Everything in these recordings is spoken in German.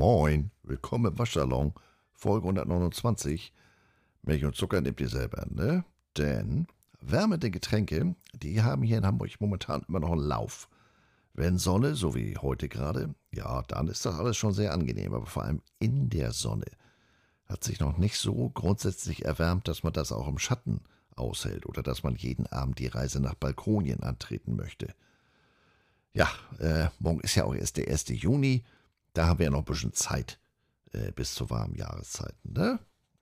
Moin, willkommen im Waschsalon, Folge 129. Milch und Zucker nehmt ihr selber, ne? Denn wärmende Getränke, die haben hier in Hamburg momentan immer noch einen Lauf. Wenn Sonne, so wie heute gerade, ja, dann ist das alles schon sehr angenehm, aber vor allem in der Sonne hat sich noch nicht so grundsätzlich erwärmt, dass man das auch im Schatten aushält oder dass man jeden Abend die Reise nach Balkonien antreten möchte. Ja, äh, morgen ist ja auch erst der 1. Juni, da haben wir ja noch ein bisschen Zeit äh, bis zur warmen Jahreszeiten, ne?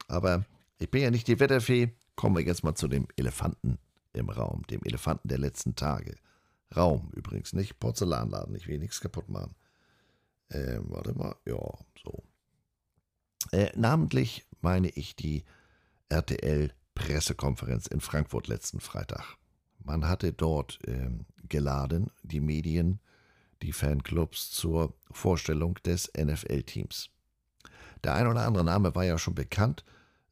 Aber ich bin ja nicht die Wetterfee, kommen wir jetzt mal zu dem Elefanten im Raum, dem Elefanten der letzten Tage. Raum übrigens, nicht Porzellanladen, ich will nichts kaputt machen. Ähm, warte mal, ja, so. Äh, namentlich meine ich die RTL-Pressekonferenz in Frankfurt letzten Freitag. Man hatte dort ähm, geladen, die Medien, die Fanclubs zur Vorstellung des NFL-Teams. Der ein oder andere Name war ja schon bekannt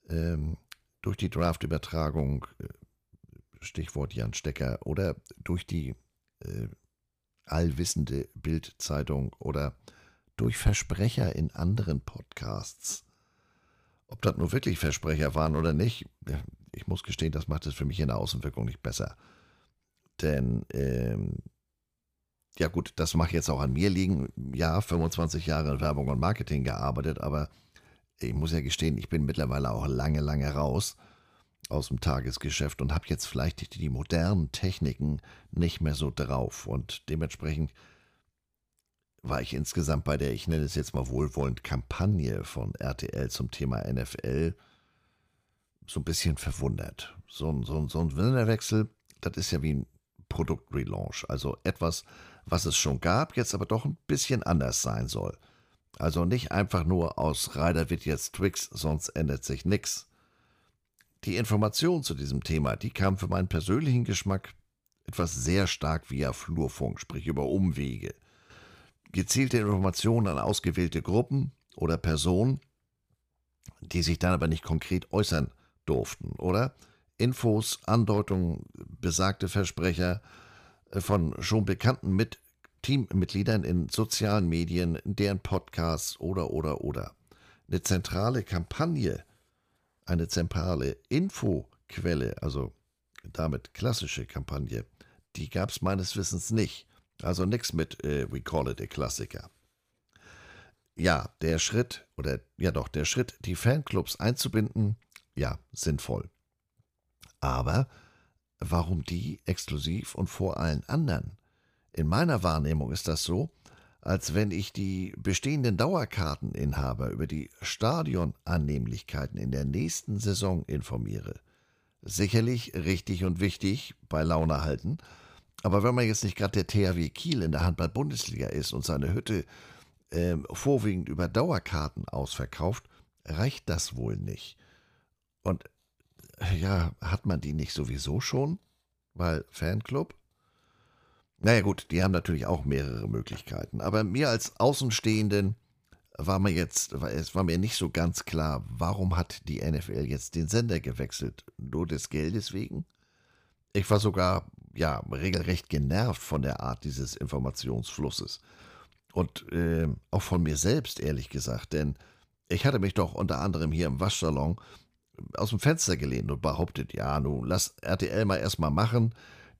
ähm, durch die Draft-Übertragung, äh, Stichwort Jan Stecker, oder durch die äh, allwissende Bild-Zeitung oder durch Versprecher in anderen Podcasts. Ob das nur wirklich Versprecher waren oder nicht, ich muss gestehen, das macht es für mich in der Außenwirkung nicht besser. Denn, ähm, ja gut, das mag jetzt auch an mir liegen. Ja, 25 Jahre in Werbung und Marketing gearbeitet, aber ich muss ja gestehen, ich bin mittlerweile auch lange, lange raus aus dem Tagesgeschäft und habe jetzt vielleicht die, die modernen Techniken nicht mehr so drauf. Und dementsprechend war ich insgesamt bei der, ich nenne es jetzt mal wohlwollend, Kampagne von RTL zum Thema NFL so ein bisschen verwundert. So ein, so ein, so ein Winnerwechsel, das ist ja wie ein Produktrelaunch. Also etwas, was es schon gab, jetzt aber doch ein bisschen anders sein soll. Also nicht einfach nur aus Ryder wird jetzt Twix, sonst ändert sich nichts. Die Information zu diesem Thema, die kam für meinen persönlichen Geschmack etwas sehr stark via Flurfunk, sprich über Umwege. Gezielte Informationen an ausgewählte Gruppen oder Personen, die sich dann aber nicht konkret äußern durften, oder? Infos, Andeutungen, besagte Versprecher äh, von schon bekannten mit Teammitgliedern in sozialen Medien, in deren Podcasts oder, oder, oder. Eine zentrale Kampagne, eine zentrale Infoquelle, also damit klassische Kampagne, die gab es meines Wissens nicht. Also nichts mit äh, We Call It a Klassiker. Ja, der Schritt, oder ja doch, der Schritt, die Fanclubs einzubinden, ja, sinnvoll. Aber warum die exklusiv und vor allen anderen? In meiner Wahrnehmung ist das so, als wenn ich die bestehenden Dauerkarteninhaber über die Stadionannehmlichkeiten in der nächsten Saison informiere. Sicherlich richtig und wichtig bei Laune halten, aber wenn man jetzt nicht gerade der THW Kiel in der Handball-Bundesliga ist und seine Hütte äh, vorwiegend über Dauerkarten ausverkauft, reicht das wohl nicht. Und ja, hat man die nicht sowieso schon? Weil Fanclub? Naja gut, die haben natürlich auch mehrere Möglichkeiten. Aber mir als Außenstehenden war mir jetzt, es war mir nicht so ganz klar, warum hat die NFL jetzt den Sender gewechselt? Nur des Geldes wegen? Ich war sogar, ja, regelrecht genervt von der Art dieses Informationsflusses. Und äh, auch von mir selbst, ehrlich gesagt, denn ich hatte mich doch unter anderem hier im Waschsalon aus dem Fenster gelehnt und behauptet, ja, nun lass RTL mal erstmal machen,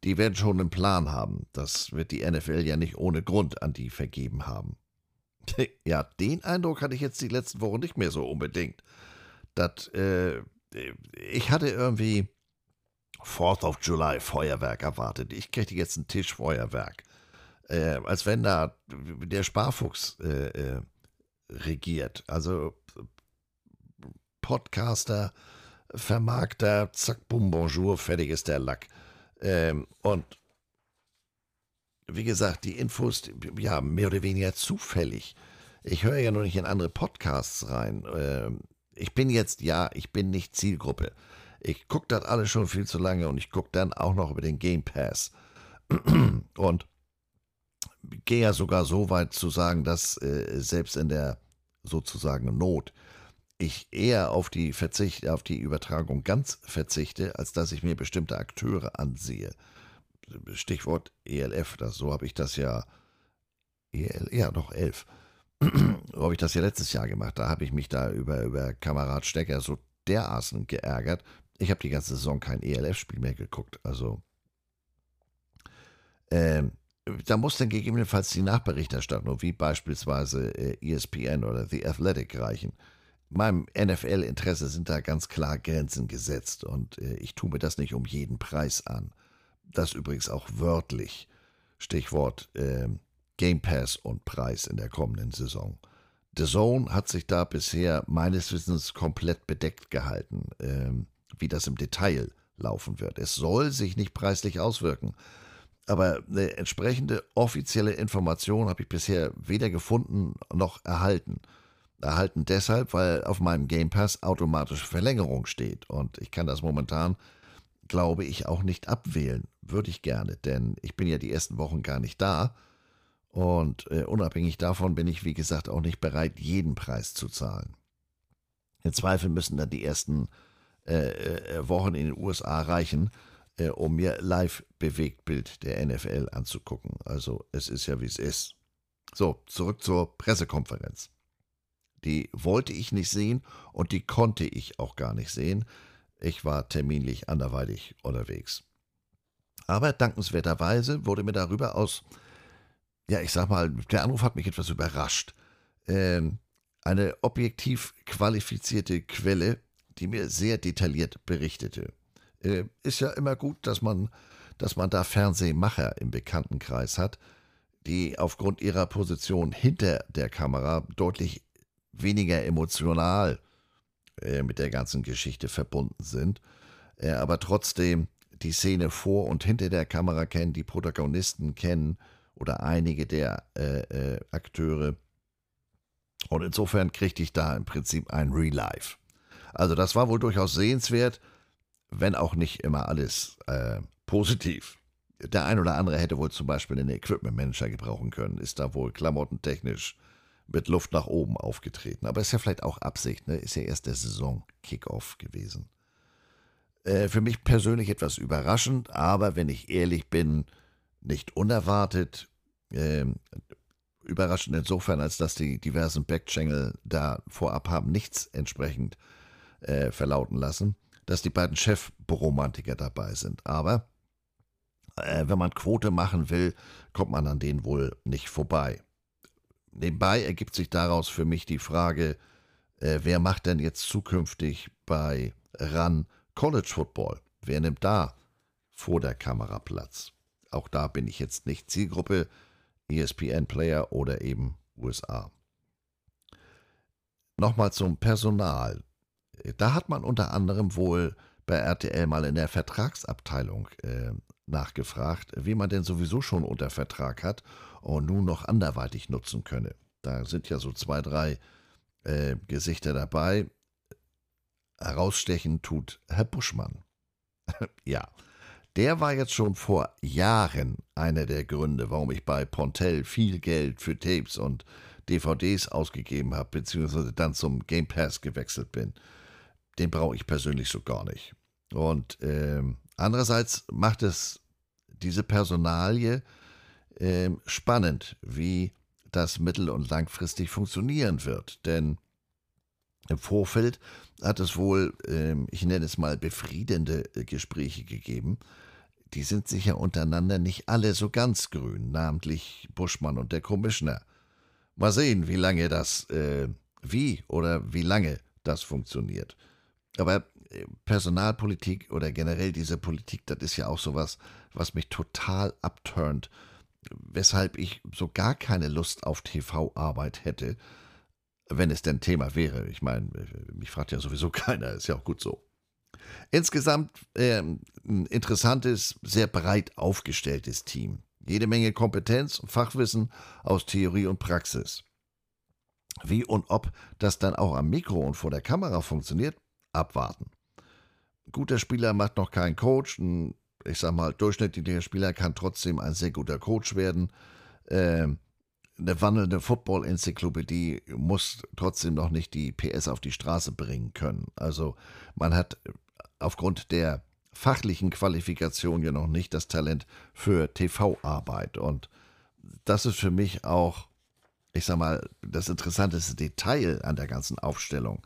die werden schon einen Plan haben. Das wird die NFL ja nicht ohne Grund an die vergeben haben. ja, den Eindruck hatte ich jetzt die letzten Wochen nicht mehr so unbedingt. Das, äh, ich hatte irgendwie 4th of July Feuerwerk erwartet. Ich kriegte jetzt ein Tischfeuerwerk. Äh, als wenn da der Sparfuchs äh, äh regiert. Also Podcaster, Vermarkter, zack, bum, bonjour, fertig ist der Lack. Ähm, und wie gesagt, die Infos, ja, mehr oder weniger zufällig. Ich höre ja noch nicht in andere Podcasts rein. Ähm, ich bin jetzt, ja, ich bin nicht Zielgruppe. Ich gucke das alles schon viel zu lange und ich gucke dann auch noch über den Game Pass. und gehe ja sogar so weit zu sagen, dass äh, selbst in der sozusagen Not ich eher auf die Verzicht, auf die Übertragung ganz verzichte, als dass ich mir bestimmte Akteure ansehe. Stichwort ELF, das, so habe ich das ja, EL, ja doch elf, habe ich das ja letztes Jahr gemacht. Da habe ich mich da über, über Kamerad Stecker so dermaßen geärgert. Ich habe die ganze Saison kein ELF-Spiel mehr geguckt. Also, ähm, da muss dann gegebenenfalls die Nachberichterstattung, wie beispielsweise äh, ESPN oder The Athletic, reichen. Meinem NFL-Interesse sind da ganz klar Grenzen gesetzt und äh, ich tue mir das nicht um jeden Preis an. Das übrigens auch wörtlich. Stichwort äh, Game Pass und Preis in der kommenden Saison. The Zone hat sich da bisher meines Wissens komplett bedeckt gehalten, äh, wie das im Detail laufen wird. Es soll sich nicht preislich auswirken. Aber eine entsprechende offizielle Information habe ich bisher weder gefunden noch erhalten. Erhalten deshalb, weil auf meinem Game Pass automatische Verlängerung steht. Und ich kann das momentan, glaube ich, auch nicht abwählen. Würde ich gerne, denn ich bin ja die ersten Wochen gar nicht da. Und äh, unabhängig davon bin ich, wie gesagt, auch nicht bereit, jeden Preis zu zahlen. Im Zweifel müssen dann die ersten äh, äh Wochen in den USA reichen, äh, um mir Live-Bewegtbild der NFL anzugucken. Also es ist ja, wie es ist. So, zurück zur Pressekonferenz. Die wollte ich nicht sehen und die konnte ich auch gar nicht sehen. Ich war terminlich anderweitig unterwegs. Aber dankenswerterweise wurde mir darüber aus, ja, ich sag mal, der Anruf hat mich etwas überrascht. Ähm, eine objektiv qualifizierte Quelle, die mir sehr detailliert berichtete. Äh, ist ja immer gut, dass man, dass man da Fernsehmacher im Bekanntenkreis hat, die aufgrund ihrer Position hinter der Kamera deutlich weniger emotional äh, mit der ganzen Geschichte verbunden sind, äh, aber trotzdem die Szene vor und hinter der Kamera kennen, die Protagonisten kennen oder einige der äh, äh Akteure. Und insofern kriegte ich da im Prinzip ein Relive. Also das war wohl durchaus sehenswert wenn auch nicht immer alles äh, positiv. Der ein oder andere hätte wohl zum Beispiel einen Equipment Manager gebrauchen können, ist da wohl klamottentechnisch mit Luft nach oben aufgetreten. Aber ist ja vielleicht auch Absicht, ne? ist ja erst der Saison-Kickoff gewesen. Äh, für mich persönlich etwas überraschend, aber wenn ich ehrlich bin, nicht unerwartet. Äh, überraschend insofern, als dass die diversen Backchannel da vorab haben nichts entsprechend äh, verlauten lassen dass die beiden Chefromantiker dabei sind. Aber äh, wenn man Quote machen will, kommt man an denen wohl nicht vorbei. Nebenbei ergibt sich daraus für mich die Frage, äh, wer macht denn jetzt zukünftig bei RAN College Football? Wer nimmt da vor der Kamera Platz? Auch da bin ich jetzt nicht Zielgruppe, ESPN Player oder eben USA. Nochmal zum Personal. Da hat man unter anderem wohl bei RTL mal in der Vertragsabteilung äh, nachgefragt, wie man denn sowieso schon unter Vertrag hat und nun noch anderweitig nutzen könne. Da sind ja so zwei, drei äh, Gesichter dabei. Herausstechen tut Herr Buschmann. ja, der war jetzt schon vor Jahren einer der Gründe, warum ich bei Pontel viel Geld für Tapes und DVDs ausgegeben habe, beziehungsweise dann zum Game Pass gewechselt bin den brauche ich persönlich so gar nicht. Und äh, andererseits macht es diese Personalie äh, spannend, wie das mittel- und langfristig funktionieren wird. Denn im Vorfeld hat es wohl, äh, ich nenne es mal, befriedende äh, Gespräche gegeben. Die sind sicher untereinander nicht alle so ganz grün, namentlich Buschmann und der Commissioner. Mal sehen, wie lange das, äh, wie oder wie lange das funktioniert. Aber Personalpolitik oder generell diese Politik, das ist ja auch sowas, was mich total abturnt, weshalb ich so gar keine Lust auf TV-Arbeit hätte, wenn es denn Thema wäre. Ich meine, äh, mich fragt ja sowieso keiner, ist ja auch gut so. Insgesamt äh, ein interessantes, sehr breit aufgestelltes Team. Jede Menge Kompetenz und Fachwissen aus Theorie und Praxis. Wie und ob das dann auch am Mikro und vor der Kamera funktioniert, abwarten. Guter Spieler macht noch keinen Coach. Ein, ich sag mal, durchschnittlicher Spieler kann trotzdem ein sehr guter Coach werden. Ähm, eine wandelnde Football-Enzyklopädie muss trotzdem noch nicht die PS auf die Straße bringen können. Also man hat aufgrund der fachlichen Qualifikation ja noch nicht das Talent für TV-Arbeit. Und das ist für mich auch ich sag mal, das interessanteste Detail an der ganzen Aufstellung.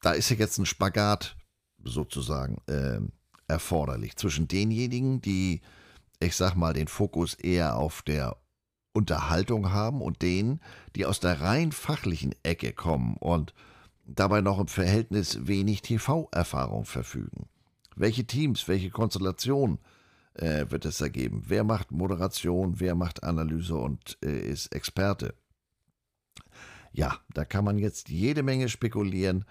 Da ist ja jetzt ein Spagat sozusagen äh, erforderlich zwischen denjenigen, die, ich sag mal, den Fokus eher auf der Unterhaltung haben und denen, die aus der rein fachlichen Ecke kommen und dabei noch im Verhältnis wenig TV-Erfahrung verfügen. Welche Teams, welche Konstellationen äh, wird es ergeben? Wer macht Moderation, wer macht Analyse und äh, ist Experte? Ja, da kann man jetzt jede Menge spekulieren,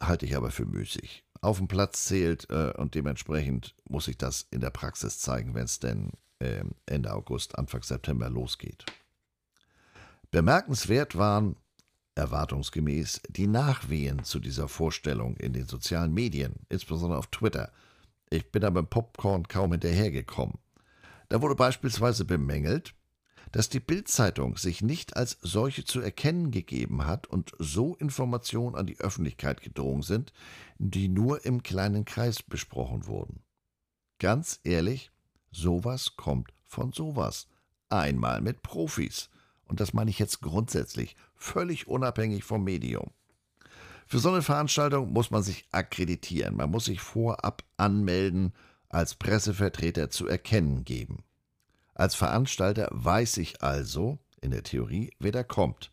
halte ich aber für müßig. Auf dem Platz zählt äh, und dementsprechend muss sich das in der Praxis zeigen, wenn es denn ähm, Ende August, Anfang September losgeht. Bemerkenswert waren erwartungsgemäß die Nachwehen zu dieser Vorstellung in den sozialen Medien, insbesondere auf Twitter. Ich bin aber im Popcorn kaum hinterhergekommen. Da wurde beispielsweise bemängelt, dass die Bildzeitung sich nicht als solche zu erkennen gegeben hat und so Informationen an die Öffentlichkeit gedrungen sind, die nur im kleinen Kreis besprochen wurden. Ganz ehrlich, sowas kommt von sowas. Einmal mit Profis. Und das meine ich jetzt grundsätzlich, völlig unabhängig vom Medium. Für so eine Veranstaltung muss man sich akkreditieren. Man muss sich vorab anmelden, als Pressevertreter zu erkennen geben. Als Veranstalter weiß ich also, in der Theorie, wer da kommt.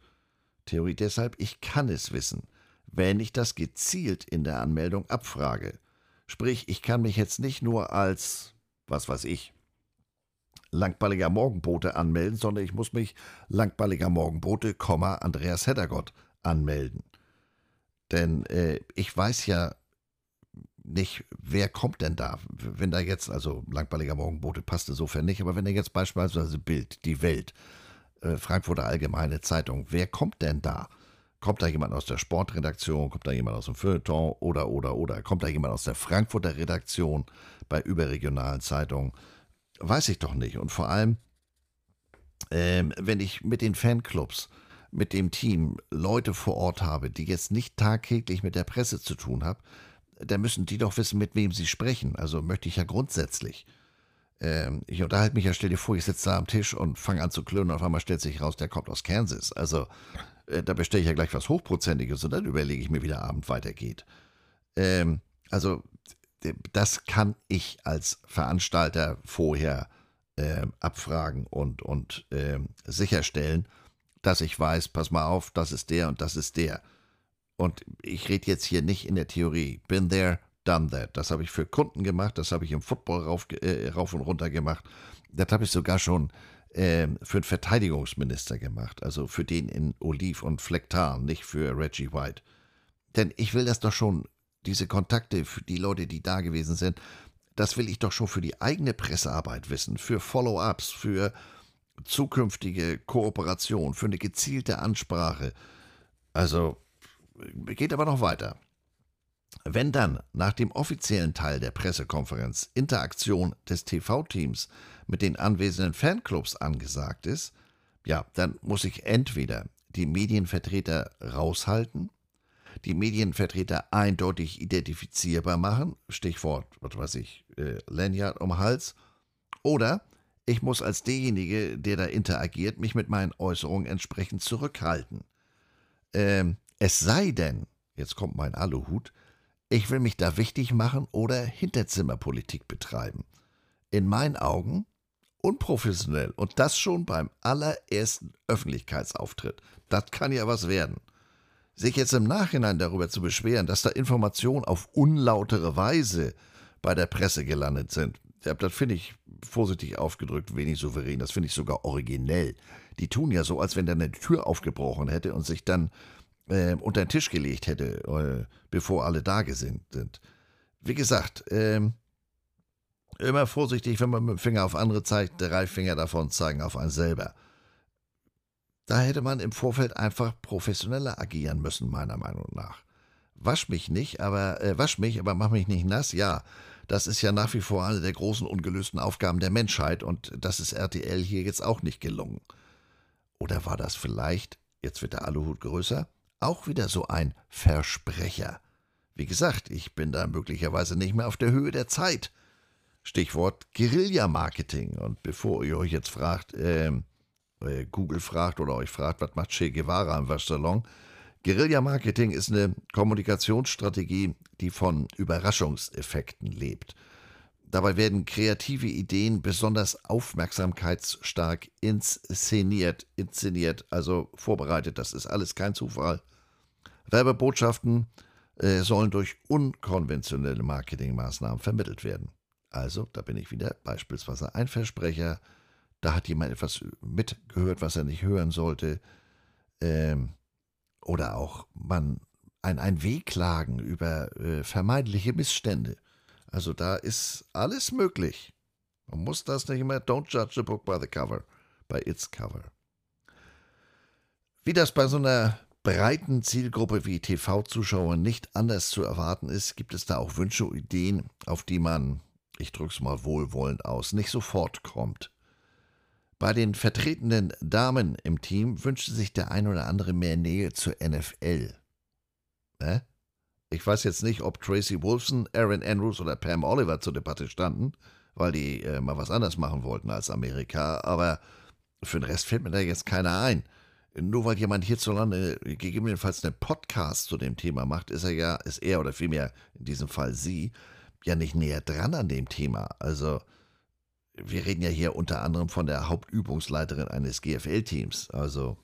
Theorie deshalb, ich kann es wissen, wenn ich das gezielt in der Anmeldung abfrage. Sprich, ich kann mich jetzt nicht nur als, was weiß ich, langballiger Morgenbote anmelden, sondern ich muss mich langballiger Morgenbote, Andreas Heddergott anmelden. Denn äh, ich weiß ja nicht, wer kommt denn da? Wenn da jetzt, also langballiger Morgenbote passt insofern nicht, aber wenn da jetzt beispielsweise Bild, die Welt, äh, Frankfurter Allgemeine Zeitung, wer kommt denn da? Kommt da jemand aus der Sportredaktion? Kommt da jemand aus dem Feuilleton? Oder, oder, oder? Kommt da jemand aus der Frankfurter Redaktion bei überregionalen Zeitungen? Weiß ich doch nicht. Und vor allem, ähm, wenn ich mit den Fanclubs, mit dem Team Leute vor Ort habe, die jetzt nicht tagtäglich mit der Presse zu tun haben, dann müssen die doch wissen, mit wem sie sprechen. Also möchte ich ja grundsätzlich. Ähm, ich unterhalte mich ja, stell dir vor, ich sitze da am Tisch und fange an zu klönen und auf einmal stellt sich raus, der kommt aus Kansas. Also äh, da bestelle ich ja gleich was Hochprozentiges und dann überlege ich mir, wie der Abend weitergeht. Ähm, also das kann ich als Veranstalter vorher äh, abfragen und, und äh, sicherstellen, dass ich weiß, pass mal auf, das ist der und das ist der. Und ich rede jetzt hier nicht in der Theorie. Been there, done that. Das habe ich für Kunden gemacht, das habe ich im Football rauf, äh, rauf und runter gemacht. Das habe ich sogar schon äh, für einen Verteidigungsminister gemacht. Also für den in Oliv und Flecktarn, nicht für Reggie White. Denn ich will das doch schon diese Kontakte für die Leute, die da gewesen sind, das will ich doch schon für die eigene Pressearbeit wissen, für Follow-ups, für zukünftige Kooperation, für eine gezielte Ansprache. Also geht aber noch weiter. Wenn dann nach dem offiziellen Teil der Pressekonferenz Interaktion des TV-Teams mit den anwesenden Fanclubs angesagt ist, ja, dann muss ich entweder die Medienvertreter raushalten die Medienvertreter eindeutig identifizierbar machen, Stichwort, was weiß ich, äh, Lanyard um Hals, oder ich muss als derjenige, der da interagiert, mich mit meinen Äußerungen entsprechend zurückhalten. Ähm, es sei denn, jetzt kommt mein Aluhut, ich will mich da wichtig machen oder Hinterzimmerpolitik betreiben. In meinen Augen unprofessionell und das schon beim allerersten Öffentlichkeitsauftritt. Das kann ja was werden. Sich jetzt im Nachhinein darüber zu beschweren, dass da Informationen auf unlautere Weise bei der Presse gelandet sind, das finde ich vorsichtig aufgedrückt wenig souverän. Das finde ich sogar originell. Die tun ja so, als wenn da eine Tür aufgebrochen hätte und sich dann äh, unter den Tisch gelegt hätte, äh, bevor alle da sind. Wie gesagt, äh, immer vorsichtig, wenn man mit dem Finger auf andere zeigt, drei Finger davon zeigen auf einen selber. Da hätte man im Vorfeld einfach professioneller agieren müssen, meiner Meinung nach. Wasch mich nicht, aber äh, wasch mich, aber mach mich nicht nass. Ja, das ist ja nach wie vor eine der großen ungelösten Aufgaben der Menschheit und das ist RTL hier jetzt auch nicht gelungen. Oder war das vielleicht, jetzt wird der Aluhut größer, auch wieder so ein Versprecher? Wie gesagt, ich bin da möglicherweise nicht mehr auf der Höhe der Zeit. Stichwort Guerilla-Marketing. Und bevor ihr euch jetzt fragt, äh, äh, Google fragt oder euch fragt, was macht Che Guevara im Waschsalon, Guerilla-Marketing ist eine Kommunikationsstrategie, die von Überraschungseffekten lebt. Dabei werden kreative Ideen besonders aufmerksamkeitsstark inszeniert, inszeniert, also vorbereitet. Das ist alles kein Zufall. Werbebotschaften äh, sollen durch unkonventionelle Marketingmaßnahmen vermittelt werden. Also, da bin ich wieder, beispielsweise ein Versprecher, da hat jemand etwas mitgehört, was er nicht hören sollte. Ähm, oder auch man ein, ein Wehklagen über äh, vermeintliche Missstände. Also da ist alles möglich. Man muss das nicht immer, don't judge the book by the cover, by its cover. Wie das bei so einer breiten Zielgruppe wie TV-Zuschauer nicht anders zu erwarten ist, gibt es da auch Wünsche und Ideen, auf die man, ich drück's mal wohlwollend aus, nicht sofort kommt. Bei den vertretenen Damen im Team wünschte sich der ein oder andere mehr Nähe zur NFL. Ne? Ich weiß jetzt nicht, ob Tracy Wolfson, Aaron Andrews oder Pam Oliver zur Debatte standen, weil die äh, mal was anderes machen wollten als Amerika, aber für den Rest fällt mir da jetzt keiner ein. Nur weil jemand hierzulande gegebenenfalls einen Podcast zu dem Thema macht, ist er ja, ist er oder vielmehr in diesem Fall sie, ja nicht näher dran an dem Thema. Also, wir reden ja hier unter anderem von der Hauptübungsleiterin eines GFL-Teams. Also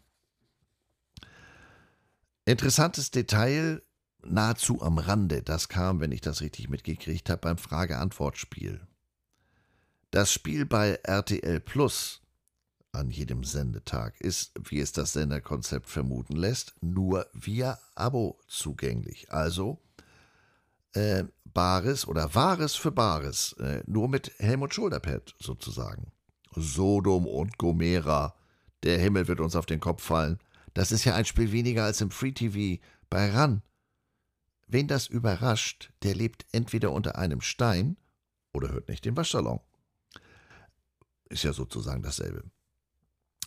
interessantes Detail, nahezu am Rande, das kam, wenn ich das richtig mitgekriegt habe, beim Frage-Antwort-Spiel. Das Spiel bei RTL Plus an jedem Sendetag ist, wie es das Senderkonzept vermuten lässt, nur via Abo zugänglich. Also äh, Bares oder Wahres für Bares, äh, nur mit Helmut Schulterpad sozusagen. Sodom und Gomera, der Himmel wird uns auf den Kopf fallen. Das ist ja ein Spiel weniger als im Free TV bei RAN. Wen das überrascht, der lebt entweder unter einem Stein oder hört nicht den Waschsalon. Ist ja sozusagen dasselbe.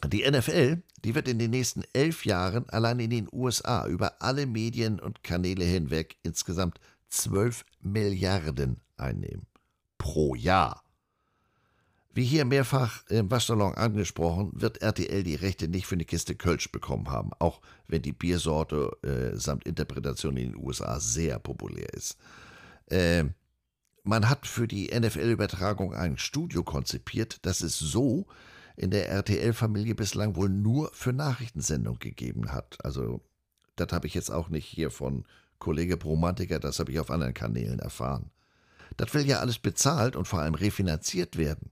Die NFL, die wird in den nächsten elf Jahren allein in den USA über alle Medien und Kanäle hinweg insgesamt 12 Milliarden einnehmen. Pro Jahr. Wie hier mehrfach im Waschsalon angesprochen, wird RTL die Rechte nicht für eine Kiste Kölsch bekommen haben, auch wenn die Biersorte äh, samt Interpretation in den USA sehr populär ist. Äh, man hat für die NFL-Übertragung ein Studio konzipiert, das es so in der RTL-Familie bislang wohl nur für Nachrichtensendung gegeben hat. Also, das habe ich jetzt auch nicht hier von Kollege Bromantiker, das habe ich auf anderen Kanälen erfahren. Das will ja alles bezahlt und vor allem refinanziert werden.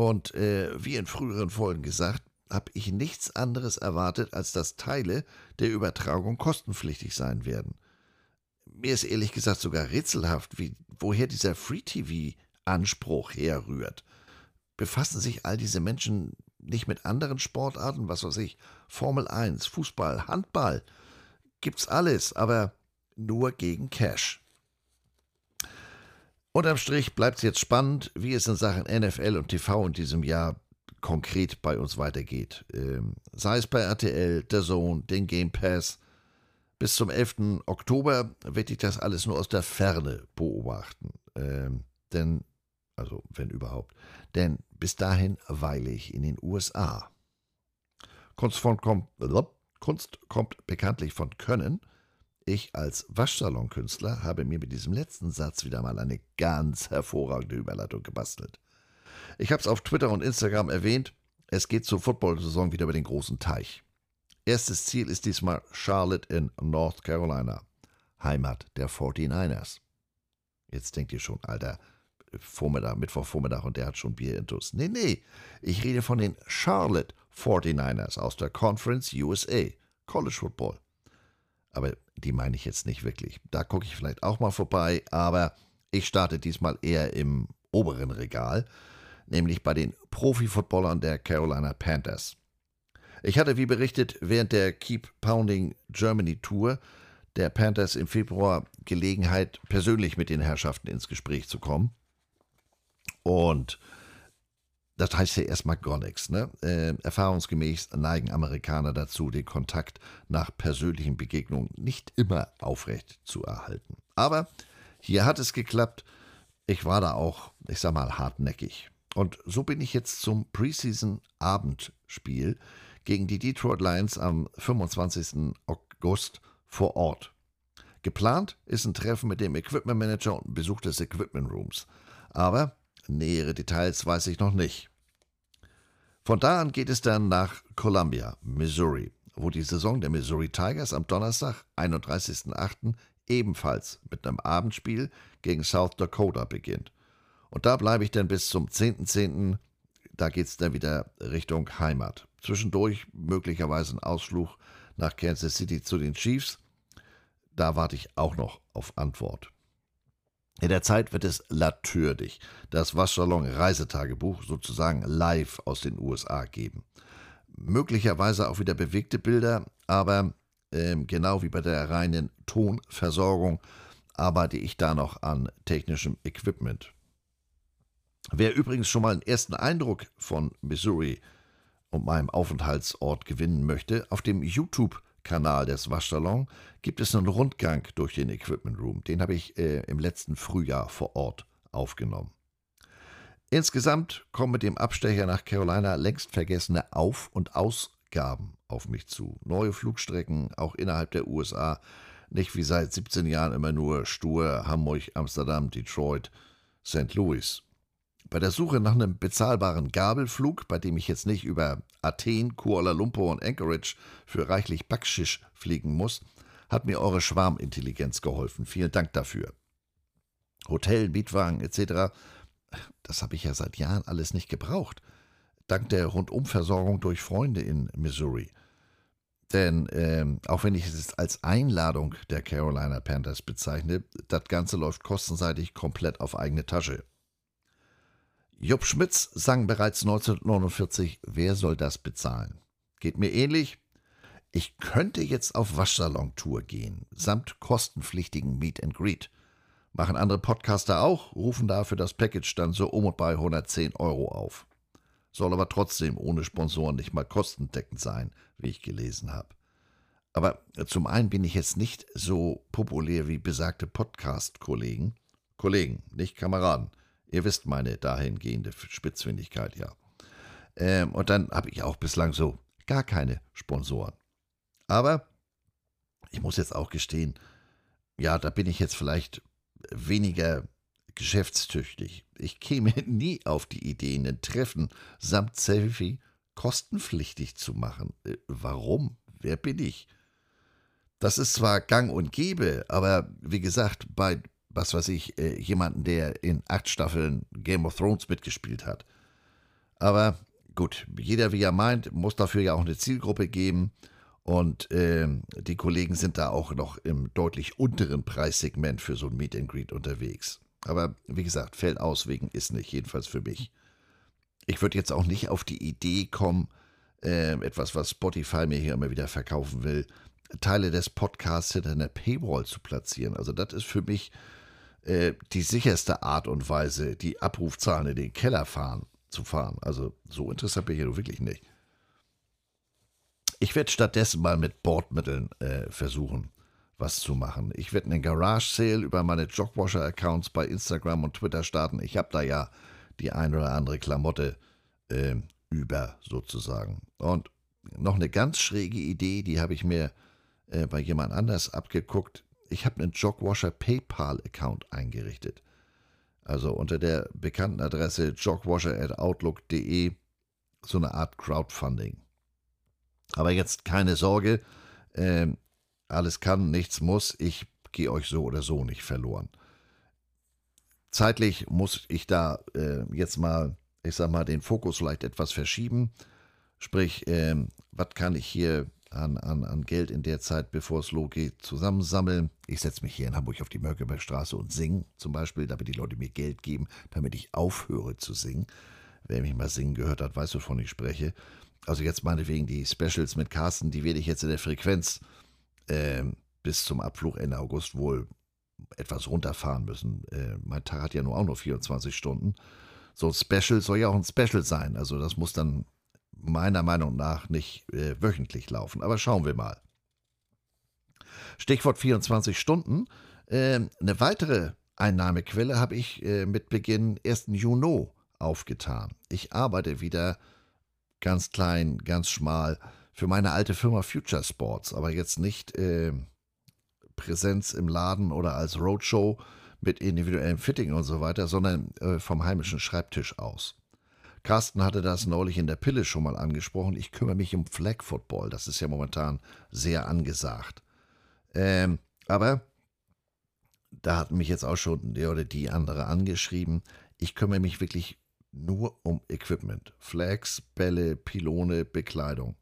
Und äh, wie in früheren Folgen gesagt, habe ich nichts anderes erwartet, als dass Teile der Übertragung kostenpflichtig sein werden. Mir ist ehrlich gesagt sogar rätselhaft, wie, woher dieser Free-TV-Anspruch herrührt. Befassen sich all diese Menschen nicht mit anderen Sportarten, was weiß ich, Formel 1, Fußball, Handball? Gibt's alles, aber nur gegen Cash. Unterm Strich bleibt es jetzt spannend, wie es in Sachen NFL und TV in diesem Jahr konkret bei uns weitergeht. Ähm, sei es bei RTL, der Zone, den Game Pass. Bis zum 11. Oktober werde ich das alles nur aus der Ferne beobachten. Ähm, denn, also wenn überhaupt. Denn bis dahin weile ich in den USA. Kunst, von, kommt, Kunst kommt bekanntlich von Können. Ich als Waschsalonkünstler habe mir mit diesem letzten Satz wieder mal eine ganz hervorragende Überleitung gebastelt. Ich habe es auf Twitter und Instagram erwähnt, es geht zur Football-Saison wieder über den großen Teich. Erstes Ziel ist diesmal Charlotte in North Carolina, Heimat der 49ers. Jetzt denkt ihr schon, Alter, Vormittag, Mittwochvormittag und der hat schon Bier intus. Nee, nee, ich rede von den Charlotte 49ers aus der Conference USA, College Football. Aber die meine ich jetzt nicht wirklich. Da gucke ich vielleicht auch mal vorbei, aber ich starte diesmal eher im oberen Regal, nämlich bei den Profi-Footballern der Carolina Panthers. Ich hatte, wie berichtet, während der Keep Pounding Germany Tour der Panthers im Februar Gelegenheit, persönlich mit den Herrschaften ins Gespräch zu kommen. Und das heißt ja erstmal gar nichts. Ne? Äh, erfahrungsgemäß neigen Amerikaner dazu, den Kontakt nach persönlichen Begegnungen nicht immer aufrecht zu erhalten. Aber hier hat es geklappt. Ich war da auch, ich sag mal, hartnäckig. Und so bin ich jetzt zum Preseason-Abendspiel gegen die Detroit Lions am 25. August vor Ort. Geplant ist ein Treffen mit dem Equipment Manager und Besuch des Equipment Rooms. Aber nähere Details weiß ich noch nicht. Von da an geht es dann nach Columbia, Missouri, wo die Saison der Missouri Tigers am Donnerstag, 31.08., ebenfalls mit einem Abendspiel gegen South Dakota beginnt. Und da bleibe ich dann bis zum 10.10., .10., da geht es dann wieder Richtung Heimat. Zwischendurch möglicherweise ein Ausflug nach Kansas City zu den Chiefs. Da warte ich auch noch auf Antwort. In der Zeit wird es natürlich das Waschsalon Reisetagebuch sozusagen live aus den USA geben. Möglicherweise auch wieder bewegte Bilder, aber äh, genau wie bei der reinen Tonversorgung arbeite ich da noch an technischem Equipment. Wer übrigens schon mal einen ersten Eindruck von Missouri und meinem Aufenthaltsort gewinnen möchte, auf dem YouTube Kanal des Waschsalon gibt es einen Rundgang durch den Equipment Room. Den habe ich äh, im letzten Frühjahr vor Ort aufgenommen. Insgesamt kommen mit dem Abstecher nach Carolina längst vergessene Auf- und Ausgaben auf mich zu. Neue Flugstrecken, auch innerhalb der USA. Nicht wie seit 17 Jahren immer nur stur Hamburg, Amsterdam, Detroit, St. Louis. Bei der Suche nach einem bezahlbaren Gabelflug, bei dem ich jetzt nicht über Athen, Kuala Lumpur und Anchorage für reichlich Backschisch fliegen muss, hat mir eure Schwarmintelligenz geholfen. Vielen Dank dafür. Hotel, Mietwagen etc., das habe ich ja seit Jahren alles nicht gebraucht. Dank der Rundumversorgung durch Freunde in Missouri. Denn ähm, auch wenn ich es als Einladung der Carolina Panthers bezeichne, das Ganze läuft kostenseitig komplett auf eigene Tasche. Jupp Schmitz sang bereits 1949, wer soll das bezahlen? Geht mir ähnlich. Ich könnte jetzt auf Waschsalon-Tour gehen, samt kostenpflichtigen Meet and Greet. Machen andere Podcaster auch, rufen dafür das Package dann so um und bei 110 Euro auf. Soll aber trotzdem ohne Sponsoren nicht mal kostendeckend sein, wie ich gelesen habe. Aber zum einen bin ich jetzt nicht so populär wie besagte Podcast-Kollegen. Kollegen, nicht Kameraden. Ihr wisst meine dahingehende Spitzfindigkeit, ja. Ähm, und dann habe ich auch bislang so gar keine Sponsoren. Aber ich muss jetzt auch gestehen, ja, da bin ich jetzt vielleicht weniger geschäftstüchtig. Ich käme nie auf die Idee, ein Treffen samt Selfie kostenpflichtig zu machen. Äh, warum? Wer bin ich? Das ist zwar gang und gäbe, aber wie gesagt, bei was weiß ich, äh, jemanden, der in acht Staffeln Game of Thrones mitgespielt hat. Aber gut, jeder wie er meint, muss dafür ja auch eine Zielgruppe geben. Und äh, die Kollegen sind da auch noch im deutlich unteren Preissegment für so ein Meet and Greet unterwegs. Aber wie gesagt, fällt aus wegen ist nicht, jedenfalls für mich. Ich würde jetzt auch nicht auf die Idee kommen, äh, etwas, was Spotify mir hier immer wieder verkaufen will, Teile des Podcasts hinter einer Paywall zu platzieren. Also das ist für mich äh, die sicherste Art und Weise, die Abrufzahlen in den Keller fahren, zu fahren. Also so interessant bin ich ja wirklich nicht. Ich werde stattdessen mal mit Bordmitteln äh, versuchen, was zu machen. Ich werde einen Garage-Sale über meine Jogwasher-Accounts bei Instagram und Twitter starten. Ich habe da ja die ein oder andere Klamotte äh, über sozusagen. Und noch eine ganz schräge Idee, die habe ich mir äh, bei jemand anders abgeguckt ich habe einen Jogwasher PayPal-Account eingerichtet. Also unter der bekannten Adresse jogwasher.outlook.de so eine Art Crowdfunding. Aber jetzt keine Sorge, äh, alles kann, nichts muss. Ich gehe euch so oder so nicht verloren. Zeitlich muss ich da äh, jetzt mal, ich sag mal, den Fokus vielleicht etwas verschieben. Sprich, äh, was kann ich hier an, an, an Geld in der Zeit, bevor es losgeht, zusammensammeln. Ich setze mich hier in Hamburg auf die Mönckebergstraße und singe zum Beispiel, damit die Leute mir Geld geben, damit ich aufhöre zu singen. Wer mich mal singen gehört hat, weiß, wovon ich spreche. Also jetzt meinetwegen die Specials mit Carsten, die werde ich jetzt in der Frequenz äh, bis zum Abflug Ende August wohl etwas runterfahren müssen. Äh, mein Tag hat ja nur auch nur 24 Stunden. So ein Special soll ja auch ein Special sein. Also das muss dann meiner Meinung nach nicht äh, wöchentlich laufen. Aber schauen wir mal. Stichwort 24 Stunden. Äh, eine weitere Einnahmequelle habe ich äh, mit Beginn 1. Juni aufgetan. Ich arbeite wieder ganz klein, ganz schmal für meine alte Firma Future Sports, aber jetzt nicht äh, Präsenz im Laden oder als Roadshow mit individuellem Fitting und so weiter, sondern äh, vom heimischen Schreibtisch aus. Carsten hatte das neulich in der Pille schon mal angesprochen. Ich kümmere mich um Flag Football. Das ist ja momentan sehr angesagt. Ähm, aber da hat mich jetzt auch schon der oder die andere angeschrieben. Ich kümmere mich wirklich nur um Equipment. Flags, Bälle, Pylone, Bekleidung.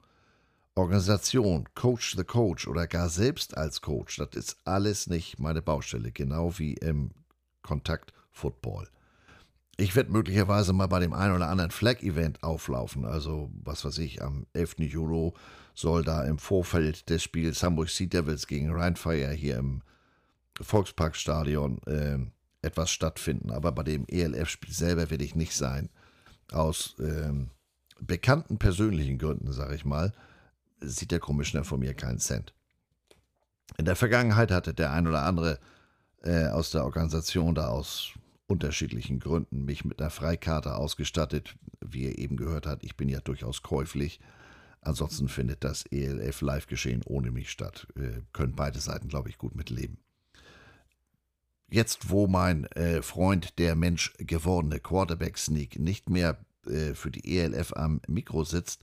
Organisation, Coach the Coach oder gar selbst als Coach, das ist alles nicht meine Baustelle, genau wie im Kontakt Football. Ich werde möglicherweise mal bei dem einen oder anderen Flag-Event auflaufen. Also, was weiß ich, am 11. Juli soll da im Vorfeld des Spiels Hamburg Sea Devils gegen Rheinfire hier im Volksparkstadion äh, etwas stattfinden. Aber bei dem ELF-Spiel selber werde ich nicht sein. Aus äh, bekannten persönlichen Gründen, sage ich mal sieht der Commissioner von mir keinen Cent. In der Vergangenheit hatte der ein oder andere äh, aus der Organisation da aus unterschiedlichen Gründen mich mit einer Freikarte ausgestattet. Wie ihr eben gehört habt, ich bin ja durchaus käuflich. Ansonsten findet das ELF Live-Geschehen ohne mich statt. Äh, können beide Seiten, glaube ich, gut mitleben. Jetzt, wo mein äh, Freund, der Mensch gewordene Quarterback-Sneak, nicht mehr äh, für die ELF am Mikro sitzt,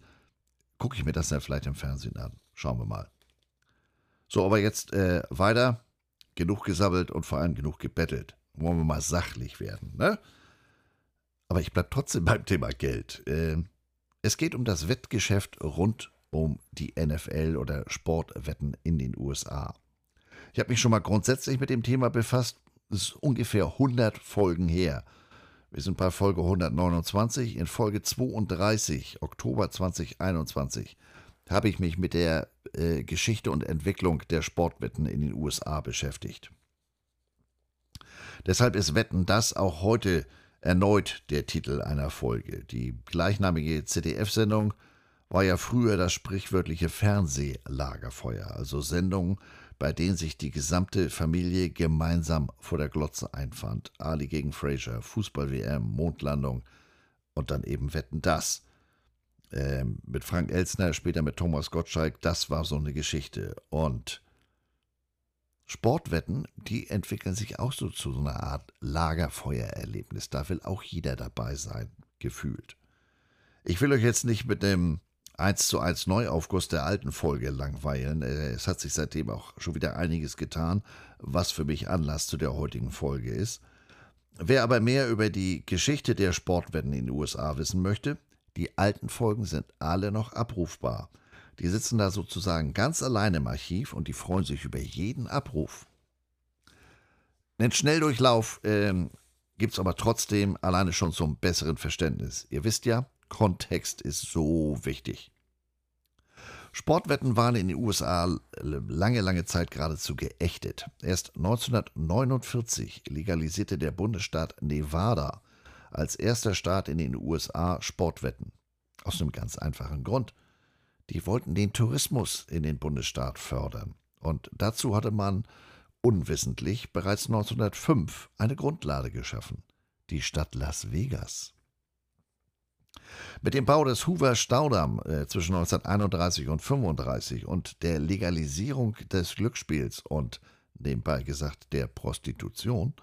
gucke ich mir das dann vielleicht im Fernsehen an. Schauen wir mal. So, aber jetzt äh, weiter. Genug gesabbelt und vor allem genug gebettelt. Wollen wir mal sachlich werden, ne? Aber ich bleibe trotzdem beim Thema Geld. Äh, es geht um das Wettgeschäft rund um die NFL oder Sportwetten in den USA. Ich habe mich schon mal grundsätzlich mit dem Thema befasst. Es ist ungefähr 100 Folgen her. Wir sind bei Folge 129. In Folge 32, Oktober 2021, habe ich mich mit der äh, Geschichte und Entwicklung der Sportwetten in den USA beschäftigt. Deshalb ist Wetten das auch heute erneut der Titel einer Folge. Die gleichnamige ZDF-Sendung war ja früher das sprichwörtliche Fernsehlagerfeuer, also Sendungen, bei denen sich die gesamte Familie gemeinsam vor der Glotze einfand. Ali gegen Fraser, Fußball-WM, Mondlandung und dann eben Wetten das. Ähm, mit Frank Elsner, später mit Thomas Gottschalk, das war so eine Geschichte. Und Sportwetten, die entwickeln sich auch so zu so einer Art Lagerfeuererlebnis. Da will auch jeder dabei sein, gefühlt. Ich will euch jetzt nicht mit dem 1 zu 1 Neuaufguss der alten Folge langweilen. Äh, es hat sich seitdem auch schon wieder einiges getan, was für mich Anlass zu der heutigen Folge ist. Wer aber mehr über die Geschichte der Sportwetten in den USA wissen möchte, die alten Folgen sind alle noch abrufbar. Die sitzen da sozusagen ganz alleine im Archiv und die freuen sich über jeden Abruf. Den Schnelldurchlauf ähm, gibt es aber trotzdem alleine schon zum besseren Verständnis. Ihr wisst ja, Kontext ist so wichtig. Sportwetten waren in den USA lange, lange Zeit geradezu geächtet. Erst 1949 legalisierte der Bundesstaat Nevada als erster Staat in den USA Sportwetten. Aus einem ganz einfachen Grund. Die wollten den Tourismus in den Bundesstaat fördern. Und dazu hatte man unwissentlich bereits 1905 eine Grundlage geschaffen. Die Stadt Las Vegas. Mit dem Bau des Hoover Staudamm äh, zwischen 1931 und 1935 und der Legalisierung des Glücksspiels und nebenbei gesagt der Prostitution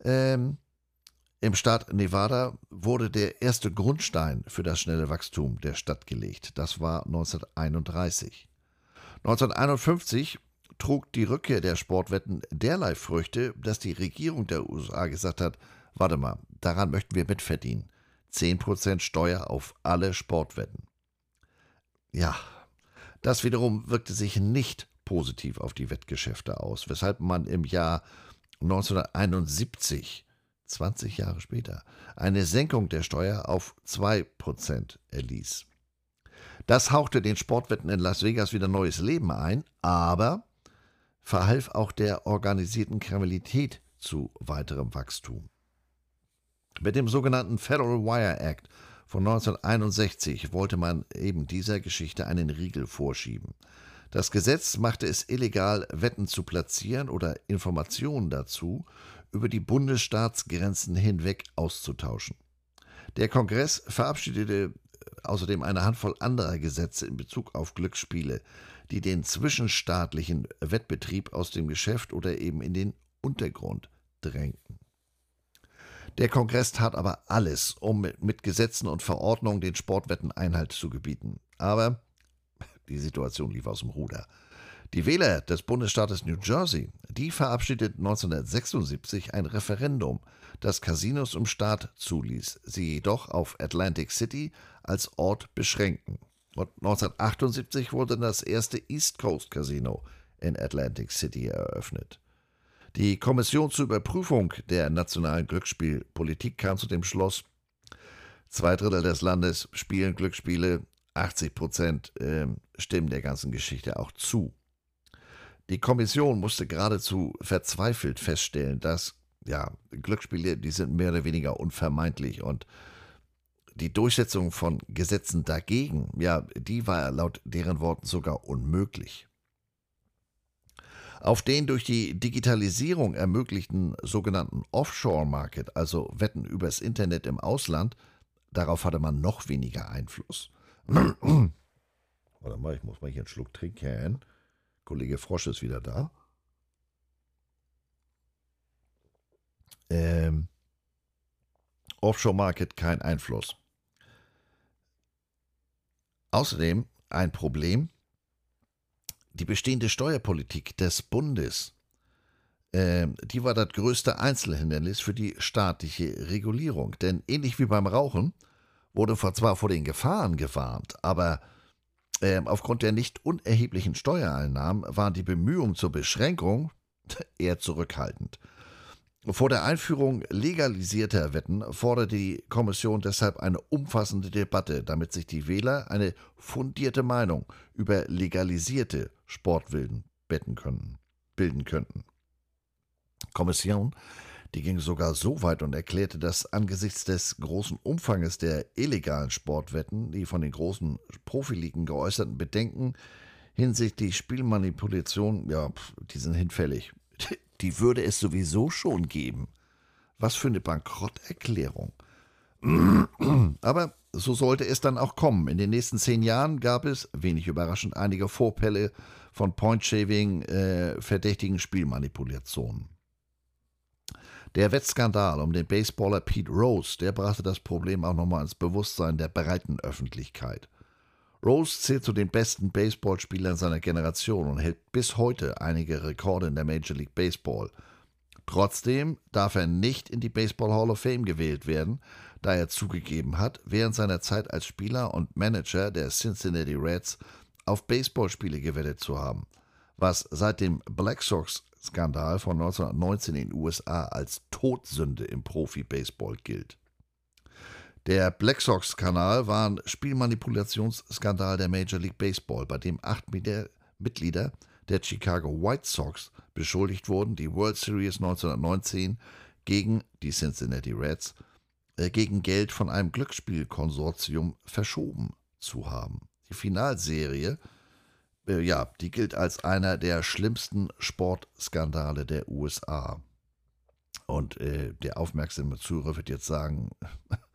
ähm, im Staat Nevada wurde der erste Grundstein für das schnelle Wachstum der Stadt gelegt. Das war 1931. 1951 trug die Rückkehr der Sportwetten derlei Früchte, dass die Regierung der USA gesagt hat, warte mal, daran möchten wir mitverdienen. 10% Steuer auf alle Sportwetten. Ja, das wiederum wirkte sich nicht positiv auf die Wettgeschäfte aus, weshalb man im Jahr 1971, 20 Jahre später, eine Senkung der Steuer auf 2% erließ. Das hauchte den Sportwetten in Las Vegas wieder neues Leben ein, aber verhalf auch der organisierten Kriminalität zu weiterem Wachstum. Mit dem sogenannten Federal Wire Act von 1961 wollte man eben dieser Geschichte einen Riegel vorschieben. Das Gesetz machte es illegal, Wetten zu platzieren oder Informationen dazu über die Bundesstaatsgrenzen hinweg auszutauschen. Der Kongress verabschiedete außerdem eine Handvoll anderer Gesetze in Bezug auf Glücksspiele, die den zwischenstaatlichen Wettbetrieb aus dem Geschäft oder eben in den Untergrund drängten. Der Kongress tat aber alles, um mit Gesetzen und Verordnungen den Sportwetten Einhalt zu gebieten. Aber die Situation lief aus dem Ruder. Die Wähler des Bundesstaates New Jersey, die verabschiedeten 1976 ein Referendum, das Casinos im Staat zuließ, sie jedoch auf Atlantic City als Ort beschränken. Und 1978 wurde das erste East Coast Casino in Atlantic City eröffnet. Die Kommission zur Überprüfung der nationalen Glücksspielpolitik kam zu dem Schluss, zwei Drittel des Landes spielen Glücksspiele, 80 Prozent äh, stimmen der ganzen Geschichte auch zu. Die Kommission musste geradezu verzweifelt feststellen, dass ja, Glücksspiele, die sind mehr oder weniger unvermeidlich und die Durchsetzung von Gesetzen dagegen, ja, die war laut deren Worten sogar unmöglich. Auf den durch die Digitalisierung ermöglichten sogenannten Offshore-Market, also Wetten übers Internet im Ausland, darauf hatte man noch weniger Einfluss. Warte mal, ich muss mal hier einen Schluck trinken. Kollege Frosch ist wieder da. Ähm, Offshore-Market kein Einfluss. Außerdem ein Problem, die bestehende Steuerpolitik des Bundes, äh, die war das größte Einzelhindernis für die staatliche Regulierung. Denn ähnlich wie beim Rauchen wurde zwar vor den Gefahren gewarnt, aber aufgrund der nicht unerheblichen Steuereinnahmen waren die Bemühungen zur Beschränkung eher zurückhaltend. Vor der Einführung legalisierter Wetten forderte die Kommission deshalb eine umfassende Debatte, damit sich die Wähler eine fundierte Meinung über legalisierte Sportwilden betten können, bilden könnten. Kommission, die ging sogar so weit und erklärte, dass angesichts des großen Umfanges der illegalen Sportwetten die von den großen Profiligen geäußerten Bedenken hinsichtlich Spielmanipulation, ja, die sind hinfällig die würde es sowieso schon geben. Was für eine Bankrotterklärung. Aber so sollte es dann auch kommen. In den nächsten zehn Jahren gab es, wenig überraschend, einige Vorfälle von Point-Shaving, äh, verdächtigen Spielmanipulationen. Der Wettskandal um den Baseballer Pete Rose, der brachte das Problem auch nochmal ins Bewusstsein der breiten Öffentlichkeit. Rose zählt zu den besten Baseballspielern seiner Generation und hält bis heute einige Rekorde in der Major League Baseball. Trotzdem darf er nicht in die Baseball Hall of Fame gewählt werden, da er zugegeben hat, während seiner Zeit als Spieler und Manager der Cincinnati Reds auf Baseballspiele gewettet zu haben, was seit dem Black Sox-Skandal von 1919 in den USA als Todsünde im Profi-Baseball gilt. Der Black Sox-Kanal war ein Spielmanipulationsskandal der Major League Baseball, bei dem acht Mitglieder der Chicago White Sox beschuldigt wurden, die World Series 1919 gegen die Cincinnati Reds äh, gegen Geld von einem Glücksspielkonsortium verschoben zu haben. Die Finalserie, äh, ja, die gilt als einer der schlimmsten Sportskandale der USA. Und äh, der aufmerksame Zuhörer wird jetzt sagen,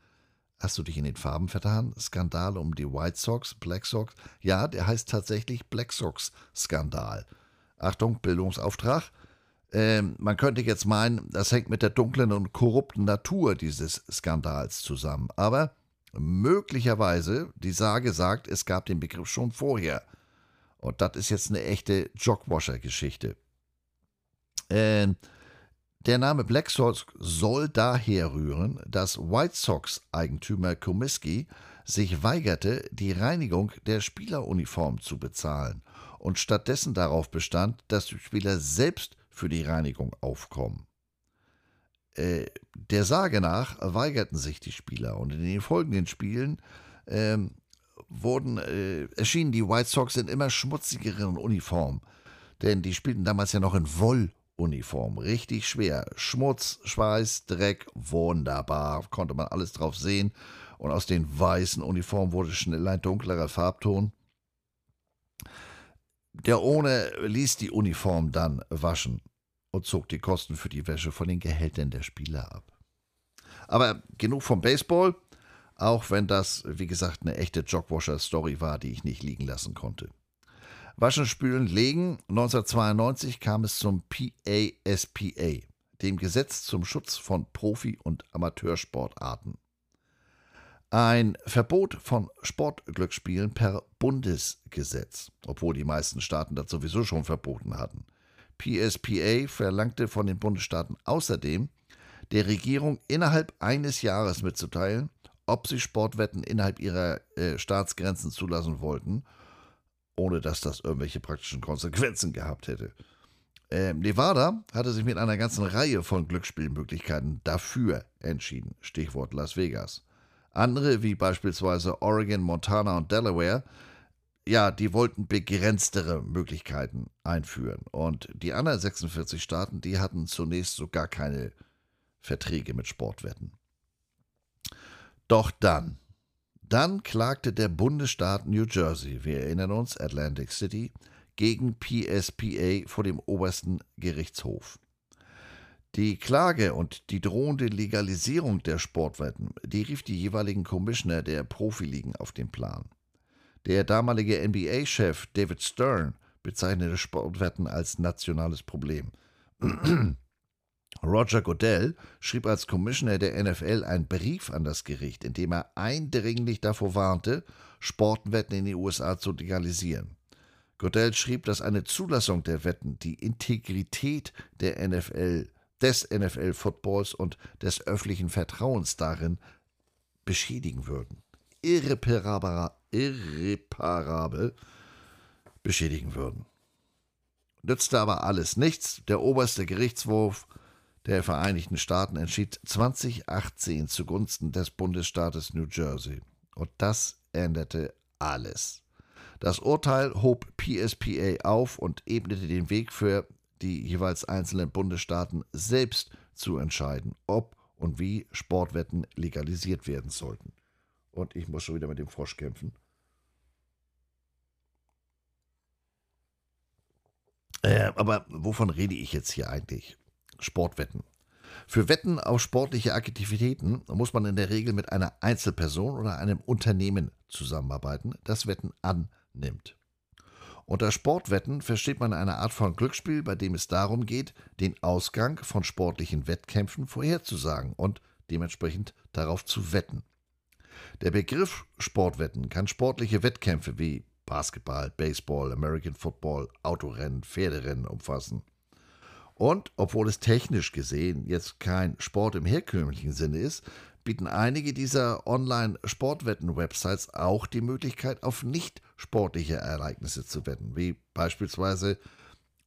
Hast du dich in den Farben vertan? Skandal um die White Sox, Black Sox? Ja, der heißt tatsächlich Black Sox Skandal. Achtung, Bildungsauftrag. Ähm, man könnte jetzt meinen, das hängt mit der dunklen und korrupten Natur dieses Skandals zusammen. Aber möglicherweise, die Sage sagt, es gab den Begriff schon vorher. Und das ist jetzt eine echte Jogwasher-Geschichte. Ähm, der Name Black Sox soll daher rühren, dass White Sox-Eigentümer Comiskey sich weigerte, die Reinigung der Spieleruniform zu bezahlen und stattdessen darauf bestand, dass die Spieler selbst für die Reinigung aufkommen. Äh, der Sage nach weigerten sich die Spieler und in den folgenden Spielen äh, wurden, äh, erschienen die White Sox in immer schmutzigeren Uniformen, denn die spielten damals ja noch in Woll Uniform. Richtig schwer. Schmutz, Schweiß, Dreck, wunderbar. Konnte man alles drauf sehen. Und aus den weißen Uniformen wurde schnell ein dunklerer Farbton. Der ohne ließ die Uniform dann waschen und zog die Kosten für die Wäsche von den Gehältern der Spieler ab. Aber genug vom Baseball. Auch wenn das, wie gesagt, eine echte Jogwasher-Story war, die ich nicht liegen lassen konnte. Waschen, Spülen, Legen. 1992 kam es zum PASPA, dem Gesetz zum Schutz von Profi- und Amateursportarten. Ein Verbot von Sportglücksspielen per Bundesgesetz, obwohl die meisten Staaten das sowieso schon verboten hatten. PSPA verlangte von den Bundesstaaten außerdem, der Regierung innerhalb eines Jahres mitzuteilen, ob sie Sportwetten innerhalb ihrer äh, Staatsgrenzen zulassen wollten ohne dass das irgendwelche praktischen Konsequenzen gehabt hätte. Ähm, Nevada hatte sich mit einer ganzen Reihe von Glücksspielmöglichkeiten dafür entschieden. Stichwort Las Vegas. Andere, wie beispielsweise Oregon, Montana und Delaware, ja, die wollten begrenztere Möglichkeiten einführen. Und die anderen 46 Staaten, die hatten zunächst so gar keine Verträge mit Sportwetten. Doch dann, dann klagte der Bundesstaat New Jersey, wir erinnern uns, Atlantic City, gegen PSPA vor dem obersten Gerichtshof. Die Klage und die drohende Legalisierung der Sportwetten, die rief die jeweiligen Commissioner der Profiligen auf den Plan. Der damalige NBA-Chef David Stern bezeichnete Sportwetten als nationales Problem. Roger Goodell schrieb als Commissioner der NFL einen Brief an das Gericht, in dem er eindringlich davor warnte, Sportwetten in den USA zu legalisieren. Goodell schrieb, dass eine Zulassung der Wetten die Integrität der NFL, des NFL-Footballs und des öffentlichen Vertrauens darin beschädigen würden. Irreparabel, beschädigen würden. Nützte aber alles nichts. Der oberste Gerichtshof der Vereinigten Staaten entschied 2018 zugunsten des Bundesstaates New Jersey. Und das änderte alles. Das Urteil hob PSPA auf und ebnete den Weg für die jeweils einzelnen Bundesstaaten selbst zu entscheiden, ob und wie Sportwetten legalisiert werden sollten. Und ich muss schon wieder mit dem Frosch kämpfen. Äh, aber wovon rede ich jetzt hier eigentlich? Sportwetten. Für Wetten auf sportliche Aktivitäten muss man in der Regel mit einer Einzelperson oder einem Unternehmen zusammenarbeiten, das Wetten annimmt. Unter Sportwetten versteht man eine Art von Glücksspiel, bei dem es darum geht, den Ausgang von sportlichen Wettkämpfen vorherzusagen und dementsprechend darauf zu wetten. Der Begriff Sportwetten kann sportliche Wettkämpfe wie Basketball, Baseball, American Football, Autorennen, Pferderennen umfassen. Und obwohl es technisch gesehen jetzt kein Sport im herkömmlichen Sinne ist, bieten einige dieser Online-Sportwetten-Websites auch die Möglichkeit, auf nicht sportliche Ereignisse zu wetten, wie beispielsweise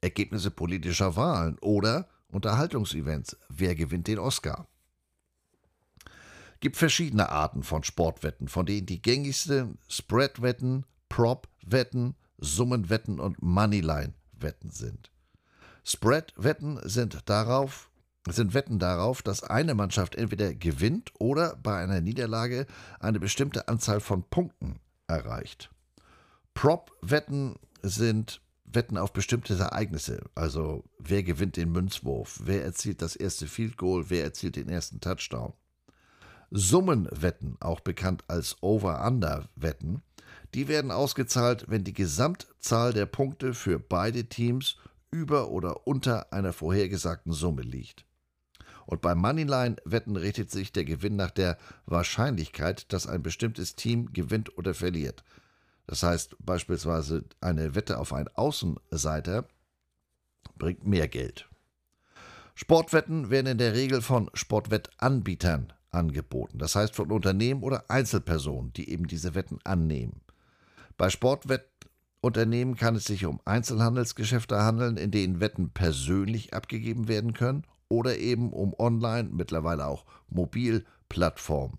Ergebnisse politischer Wahlen oder Unterhaltungsevents. Wer gewinnt den Oscar? Gibt verschiedene Arten von Sportwetten, von denen die gängigsten Spread-Wetten, Prop-Wetten, Summenwetten und Moneyline-Wetten sind. Spread-Wetten sind darauf, sind Wetten darauf, dass eine Mannschaft entweder gewinnt oder bei einer Niederlage eine bestimmte Anzahl von Punkten erreicht. Prop-Wetten sind Wetten auf bestimmte Ereignisse, also wer gewinnt den Münzwurf, wer erzielt das erste Field Goal, wer erzielt den ersten Touchdown. Summenwetten, auch bekannt als Over-Under-Wetten, die werden ausgezahlt, wenn die Gesamtzahl der Punkte für beide Teams über oder unter einer vorhergesagten Summe liegt. Und beim Moneyline-Wetten richtet sich der Gewinn nach der Wahrscheinlichkeit, dass ein bestimmtes Team gewinnt oder verliert. Das heißt beispielsweise eine Wette auf einen Außenseiter bringt mehr Geld. Sportwetten werden in der Regel von Sportwettanbietern angeboten, das heißt von Unternehmen oder Einzelpersonen, die eben diese Wetten annehmen. Bei Sportwett Unternehmen kann es sich um Einzelhandelsgeschäfte handeln, in denen Wetten persönlich abgegeben werden können oder eben um Online, mittlerweile auch Mobilplattformen.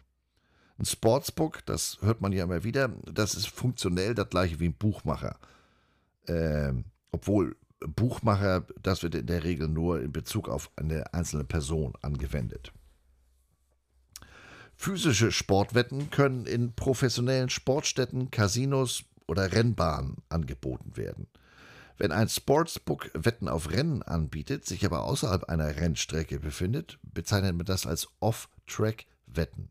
Ein Sportsbook, das hört man ja immer wieder, das ist funktionell das gleiche wie ein Buchmacher. Ähm, obwohl Buchmacher, das wird in der Regel nur in Bezug auf eine einzelne Person angewendet. Physische Sportwetten können in professionellen Sportstätten, Casinos, oder Rennbahnen angeboten werden. Wenn ein Sportsbook Wetten auf Rennen anbietet, sich aber außerhalb einer Rennstrecke befindet, bezeichnet man das als Off-Track-Wetten.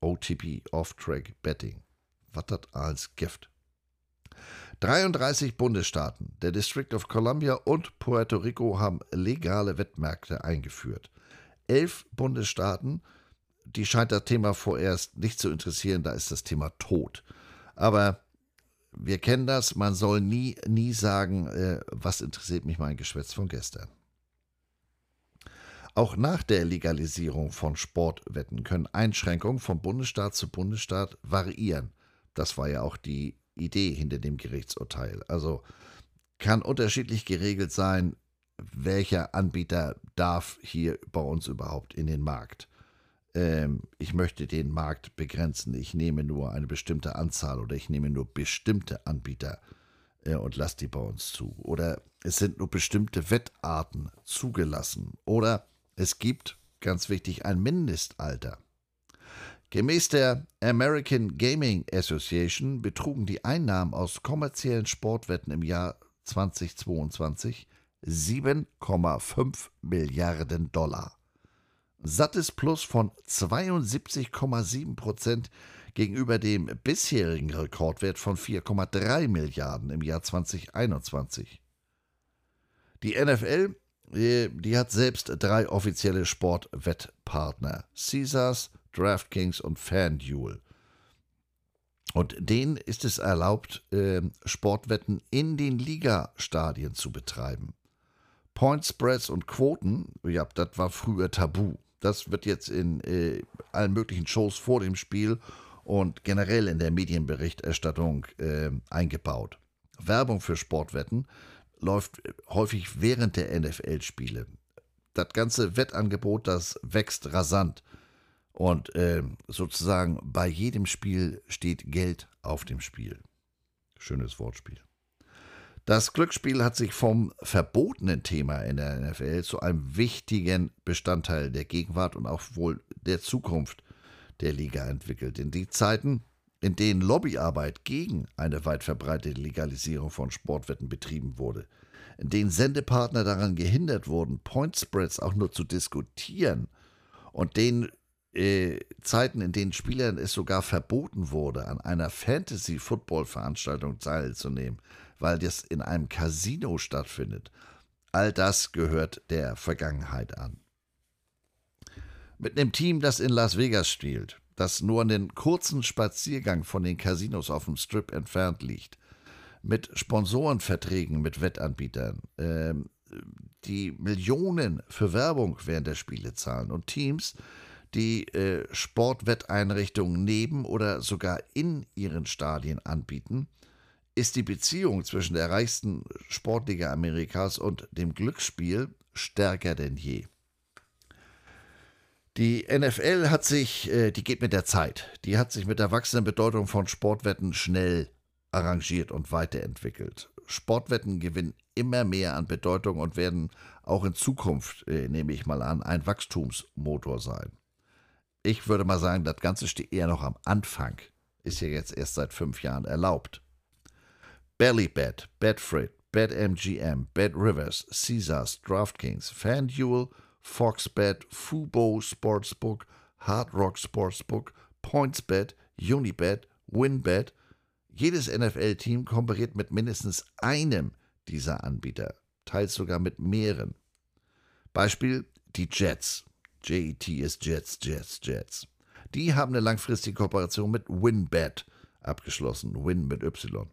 OTP, Off-Track Betting. Was das als Gift? 33 Bundesstaaten, der District of Columbia und Puerto Rico haben legale Wettmärkte eingeführt. Elf Bundesstaaten, die scheint das Thema vorerst nicht zu interessieren, da ist das Thema tot. Aber wir kennen das, man soll nie, nie sagen, äh, was interessiert mich mein Geschwätz von gestern. Auch nach der Legalisierung von Sportwetten können Einschränkungen von Bundesstaat zu Bundesstaat variieren. Das war ja auch die Idee hinter dem Gerichtsurteil. Also kann unterschiedlich geregelt sein, welcher Anbieter darf hier bei uns überhaupt in den Markt. Ähm, ich möchte den Markt begrenzen. Ich nehme nur eine bestimmte Anzahl oder ich nehme nur bestimmte Anbieter äh, und lasse die bei uns zu. Oder es sind nur bestimmte Wettarten zugelassen. Oder es gibt, ganz wichtig, ein Mindestalter. Gemäß der American Gaming Association betrugen die Einnahmen aus kommerziellen Sportwetten im Jahr 2022 7,5 Milliarden Dollar. Sattes Plus von 72,7 Prozent gegenüber dem bisherigen Rekordwert von 4,3 Milliarden im Jahr 2021. Die NFL, äh, die hat selbst drei offizielle Sportwettpartner: Caesars, DraftKings und FanDuel. Und denen ist es erlaubt, äh, Sportwetten in den Ligastadien zu betreiben. Point Spreads und Quoten, ja, das war früher tabu. Das wird jetzt in äh, allen möglichen Shows vor dem Spiel und generell in der Medienberichterstattung äh, eingebaut. Werbung für Sportwetten läuft häufig während der NFL-Spiele. Das ganze Wettangebot, das wächst rasant. Und äh, sozusagen bei jedem Spiel steht Geld auf dem Spiel. Schönes Wortspiel. Das Glücksspiel hat sich vom verbotenen Thema in der NFL zu einem wichtigen Bestandteil der Gegenwart und auch wohl der Zukunft der Liga entwickelt. In die Zeiten, in denen Lobbyarbeit gegen eine weit verbreitete Legalisierung von Sportwetten betrieben wurde, in denen Sendepartner daran gehindert wurden, Point Spreads auch nur zu diskutieren und denen äh, Zeiten, in denen Spielern es sogar verboten wurde, an einer Fantasy-Football-Veranstaltung teilzunehmen, weil das in einem Casino stattfindet. All das gehört der Vergangenheit an. Mit einem Team, das in Las Vegas spielt, das nur einen kurzen Spaziergang von den Casinos auf dem Strip entfernt liegt, mit Sponsorenverträgen mit Wettanbietern, äh, die Millionen für Werbung während der Spiele zahlen und Teams, die äh, Sportwetteinrichtungen neben oder sogar in ihren Stadien anbieten, ist die Beziehung zwischen der reichsten Sportliga Amerikas und dem Glücksspiel stärker denn je. Die NFL hat sich, äh, die geht mit der Zeit, die hat sich mit der wachsenden Bedeutung von Sportwetten schnell arrangiert und weiterentwickelt. Sportwetten gewinnen immer mehr an Bedeutung und werden auch in Zukunft, äh, nehme ich mal an, ein Wachstumsmotor sein. Ich würde mal sagen, das Ganze steht eher noch am Anfang. Ist ja jetzt erst seit fünf Jahren erlaubt. Bellybet, Betfred, BetMGM, BetRivers, Caesars, DraftKings, FanDuel, FoxBet, Fubo Sportsbook, Hard Rock Sportsbook, PointsBet, Unibet, WinBet. Jedes NFL-Team kooperiert mit mindestens einem dieser Anbieter, teils sogar mit mehreren. Beispiel die Jets. JET ist Jets, Jets, Jets. Die haben eine langfristige Kooperation mit WinBet abgeschlossen. Win mit Y.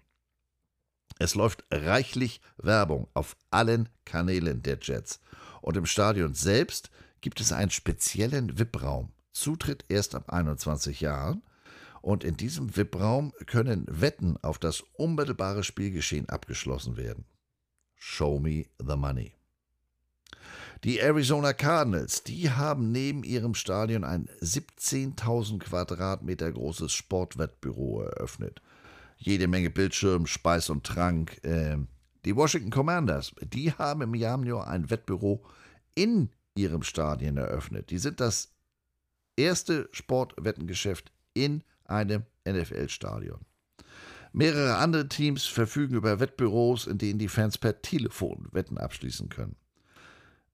Es läuft reichlich Werbung auf allen Kanälen der Jets. Und im Stadion selbst gibt es einen speziellen VIP-Raum. Zutritt erst ab 21 Jahren. Und in diesem VIP-Raum können Wetten auf das unmittelbare Spielgeschehen abgeschlossen werden. Show me the money. Die Arizona Cardinals, die haben neben ihrem Stadion ein 17.000 Quadratmeter großes Sportwettbüro eröffnet. Jede Menge Bildschirm, Speis und Trank. Äh, die Washington Commanders, die haben im Januar ein Wettbüro in ihrem Stadion eröffnet. Die sind das erste Sportwettengeschäft in einem NFL-Stadion. Mehrere andere Teams verfügen über Wettbüros, in denen die Fans per Telefon Wetten abschließen können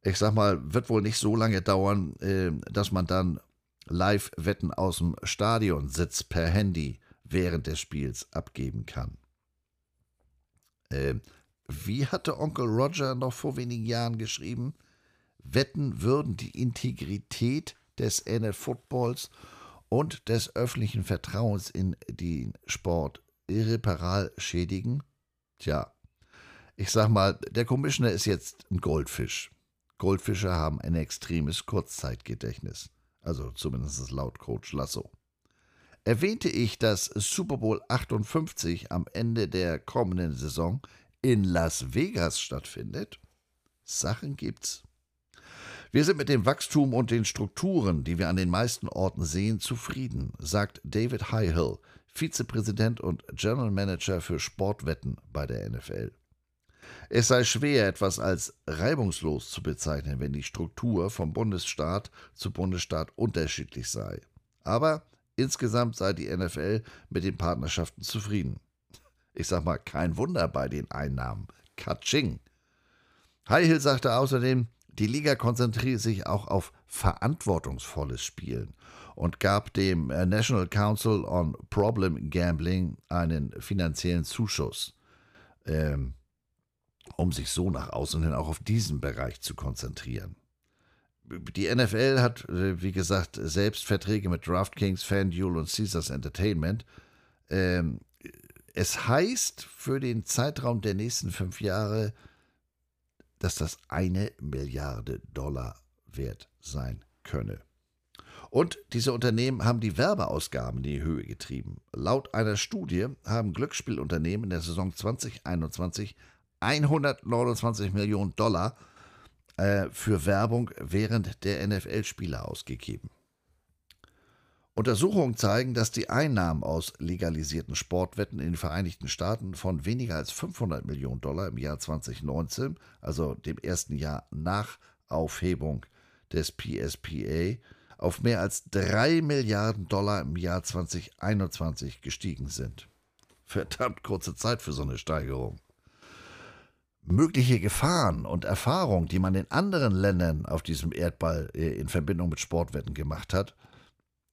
ich sag mal, wird wohl nicht so lange dauern, äh, dass man dann Live-Wetten aus dem Stadionsitz per Handy während des Spiels abgeben kann. Äh, wie hatte Onkel Roger noch vor wenigen Jahren geschrieben? Wetten würden die Integrität des NFL-Footballs und des öffentlichen Vertrauens in den Sport irreparal schädigen? Tja, ich sag mal, der Commissioner ist jetzt ein Goldfisch. Goldfische haben ein extremes Kurzzeitgedächtnis. Also zumindest laut Coach Lasso. Erwähnte ich, dass Super Bowl 58 am Ende der kommenden Saison in Las Vegas stattfindet? Sachen gibt's. Wir sind mit dem Wachstum und den Strukturen, die wir an den meisten Orten sehen, zufrieden, sagt David Highhill, Vizepräsident und General Manager für Sportwetten bei der NFL. Es sei schwer, etwas als reibungslos zu bezeichnen, wenn die Struktur vom Bundesstaat zu Bundesstaat unterschiedlich sei. Aber insgesamt sei die NFL mit den Partnerschaften zufrieden. Ich sag mal, kein Wunder bei den Einnahmen. Katsching. Highhill sagte außerdem, die Liga konzentriert sich auch auf verantwortungsvolles Spielen und gab dem äh, National Council on Problem Gambling einen finanziellen Zuschuss, ähm, um sich so nach außen hin auch auf diesen Bereich zu konzentrieren. Die NFL hat, äh, wie gesagt, selbst Verträge mit DraftKings, FanDuel und Caesars Entertainment. Ähm, es heißt für den Zeitraum der nächsten fünf Jahre dass das eine Milliarde Dollar wert sein könne. Und diese Unternehmen haben die Werbeausgaben in die Höhe getrieben. Laut einer Studie haben Glücksspielunternehmen in der Saison 2021 129 Millionen Dollar äh, für Werbung während der NFL-Spiele ausgegeben. Untersuchungen zeigen, dass die Einnahmen aus legalisierten Sportwetten in den Vereinigten Staaten von weniger als 500 Millionen Dollar im Jahr 2019, also dem ersten Jahr nach Aufhebung des PSPA, auf mehr als 3 Milliarden Dollar im Jahr 2021 gestiegen sind. Verdammt kurze Zeit für so eine Steigerung. Mögliche Gefahren und Erfahrungen, die man in anderen Ländern auf diesem Erdball äh, in Verbindung mit Sportwetten gemacht hat,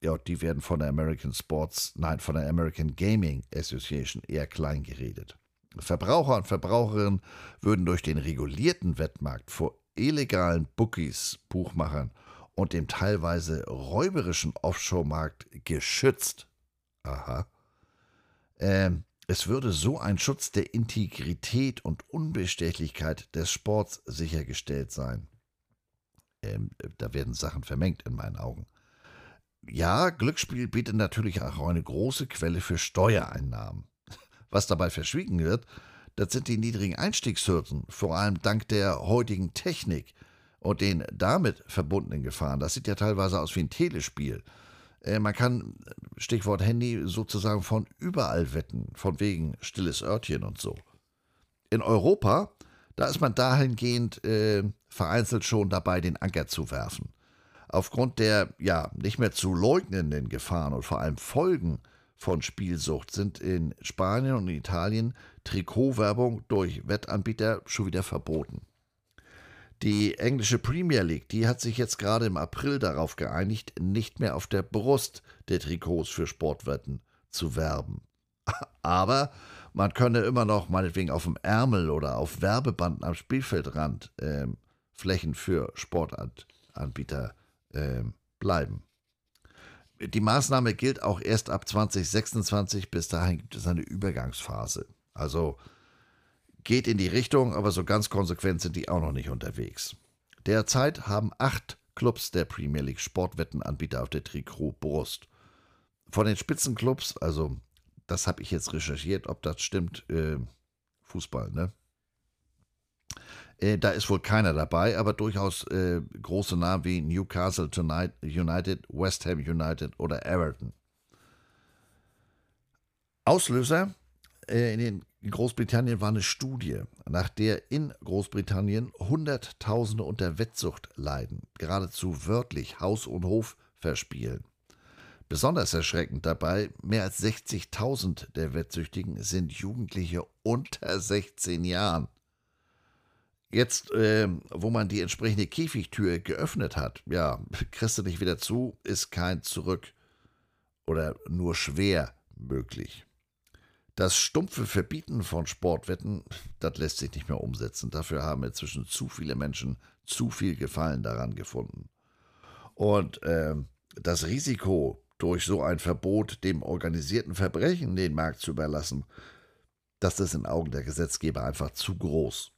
ja, die werden von der American Sports, nein, von der American Gaming Association eher klein geredet. Verbraucher und Verbraucherinnen würden durch den regulierten Wettmarkt vor illegalen Bookies, Buchmachern und dem teilweise räuberischen Offshore-Markt geschützt. Aha. Ähm, es würde so ein Schutz der Integrität und Unbestechlichkeit des Sports sichergestellt sein. Ähm, da werden Sachen vermengt in meinen Augen. Ja, Glücksspiel bietet natürlich auch eine große Quelle für Steuereinnahmen. Was dabei verschwiegen wird, das sind die niedrigen Einstiegshürden, vor allem dank der heutigen Technik und den damit verbundenen Gefahren. Das sieht ja teilweise aus wie ein Telespiel. Äh, man kann, Stichwort Handy, sozusagen von überall wetten, von wegen stilles Örtchen und so. In Europa, da ist man dahingehend äh, vereinzelt schon dabei, den Anker zu werfen. Aufgrund der ja nicht mehr zu leugnenden Gefahren und vor allem Folgen von Spielsucht sind in Spanien und Italien Trikotwerbung durch Wettanbieter schon wieder verboten. Die englische Premier League, die hat sich jetzt gerade im April darauf geeinigt, nicht mehr auf der Brust der Trikots für Sportwetten zu werben. Aber man könne immer noch meinetwegen auf dem Ärmel oder auf Werbebanden am Spielfeldrand äh, Flächen für Sportanbieter äh, bleiben. Die Maßnahme gilt auch erst ab 2026. Bis dahin gibt es eine Übergangsphase. Also geht in die Richtung, aber so ganz konsequent sind die auch noch nicht unterwegs. Derzeit haben acht Clubs der Premier League Sportwettenanbieter auf der Trikotbrust. Von den Spitzenclubs, also das habe ich jetzt recherchiert, ob das stimmt, äh, Fußball, ne? Äh, da ist wohl keiner dabei, aber durchaus äh, große Namen wie Newcastle United, West Ham United oder Everton. Auslöser äh, in, den, in Großbritannien war eine Studie, nach der in Großbritannien Hunderttausende unter Wettsucht leiden, geradezu wörtlich Haus und Hof verspielen. Besonders erschreckend dabei, mehr als 60.000 der Wettsüchtigen sind Jugendliche unter 16 Jahren. Jetzt, äh, wo man die entsprechende Käfigtür geöffnet hat, ja, kriegst du nicht wieder zu, ist kein Zurück oder nur schwer möglich. Das stumpfe Verbieten von Sportwetten, das lässt sich nicht mehr umsetzen. Dafür haben inzwischen zu viele Menschen zu viel Gefallen daran gefunden. Und äh, das Risiko, durch so ein Verbot dem organisierten Verbrechen den Markt zu überlassen, das ist in Augen der Gesetzgeber einfach zu groß.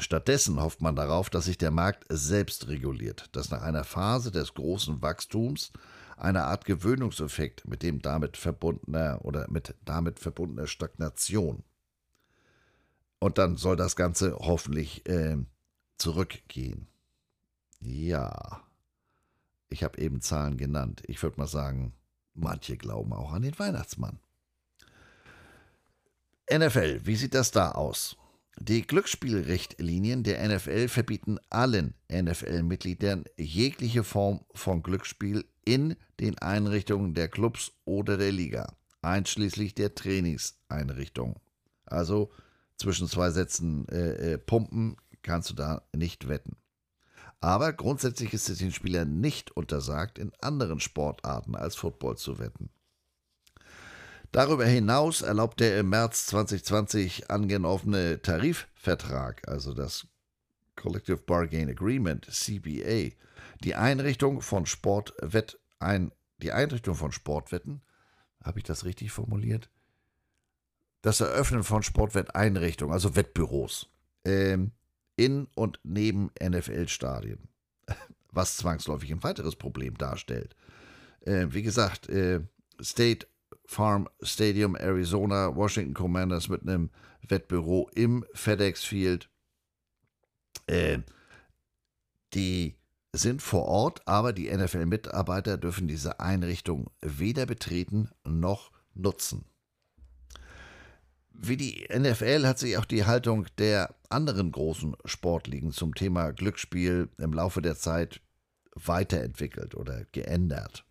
Stattdessen hofft man darauf, dass sich der Markt selbst reguliert, dass nach einer Phase des großen Wachstums eine Art Gewöhnungseffekt mit dem damit verbundener oder mit damit verbundener Stagnation. Und dann soll das Ganze hoffentlich äh, zurückgehen. Ja, ich habe eben Zahlen genannt. Ich würde mal sagen, manche glauben auch an den Weihnachtsmann. NFL, wie sieht das da aus? Die Glücksspielrichtlinien der NFL verbieten allen NFL-Mitgliedern jegliche Form von Glücksspiel in den Einrichtungen der Clubs oder der Liga, einschließlich der Trainingseinrichtungen. Also zwischen zwei Sätzen äh, äh, Pumpen kannst du da nicht wetten. Aber grundsätzlich ist es den Spielern nicht untersagt, in anderen Sportarten als Football zu wetten. Darüber hinaus erlaubt der im März 2020 angenommene Tarifvertrag, also das Collective Bargain Agreement, CBA, die Einrichtung von Sportwett, ein, die Einrichtung von Sportwetten, habe ich das richtig formuliert? Das Eröffnen von Sportwetteinrichtungen, also Wettbüros, ähm, in und neben NFL-Stadien, was zwangsläufig ein weiteres Problem darstellt. Äh, wie gesagt, äh, State Farm Stadium, Arizona, Washington Commanders mit einem Wettbüro im FedEx Field. Äh, die sind vor Ort, aber die NFL-Mitarbeiter dürfen diese Einrichtung weder betreten noch nutzen. Wie die NFL hat sich auch die Haltung der anderen großen Sportligen zum Thema Glücksspiel im Laufe der Zeit weiterentwickelt oder geändert.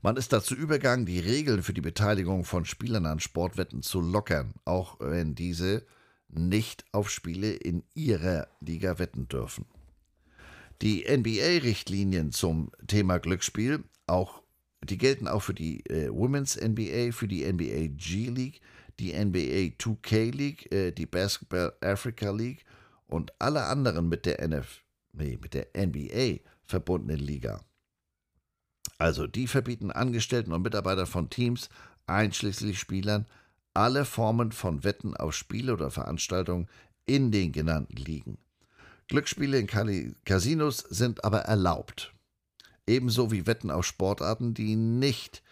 Man ist dazu übergegangen, die Regeln für die Beteiligung von Spielern an Sportwetten zu lockern, auch wenn diese nicht auf Spiele in ihrer Liga wetten dürfen. Die NBA-Richtlinien zum Thema Glücksspiel, auch, die gelten auch für die äh, Women's NBA, für die NBA G-League, die NBA 2K League, äh, die Basketball Africa League und alle anderen mit der, NF, nee, mit der NBA verbundenen Liga. Also die verbieten Angestellten und Mitarbeitern von Teams, einschließlich Spielern, alle Formen von Wetten auf Spiele oder Veranstaltungen in den genannten Ligen. Glücksspiele in Casinos sind aber erlaubt. Ebenso wie Wetten auf Sportarten, die nicht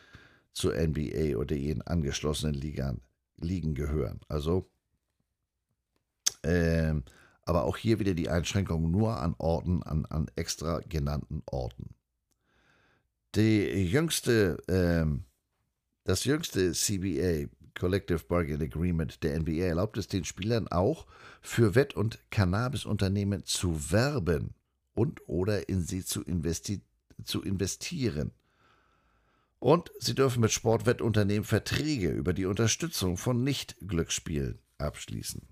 zur NBA oder ihren angeschlossenen Ligen, Ligen gehören. Also, äh, aber auch hier wieder die Einschränkung nur an Orten, an, an extra genannten Orten. Die jüngste, ähm, das jüngste CBA, Collective Bargain Agreement der NBA, erlaubt es den Spielern auch, für Wett- und Cannabisunternehmen zu werben und oder in sie zu, investi zu investieren. Und sie dürfen mit Sportwettunternehmen Verträge über die Unterstützung von Nicht-Glücksspielen abschließen.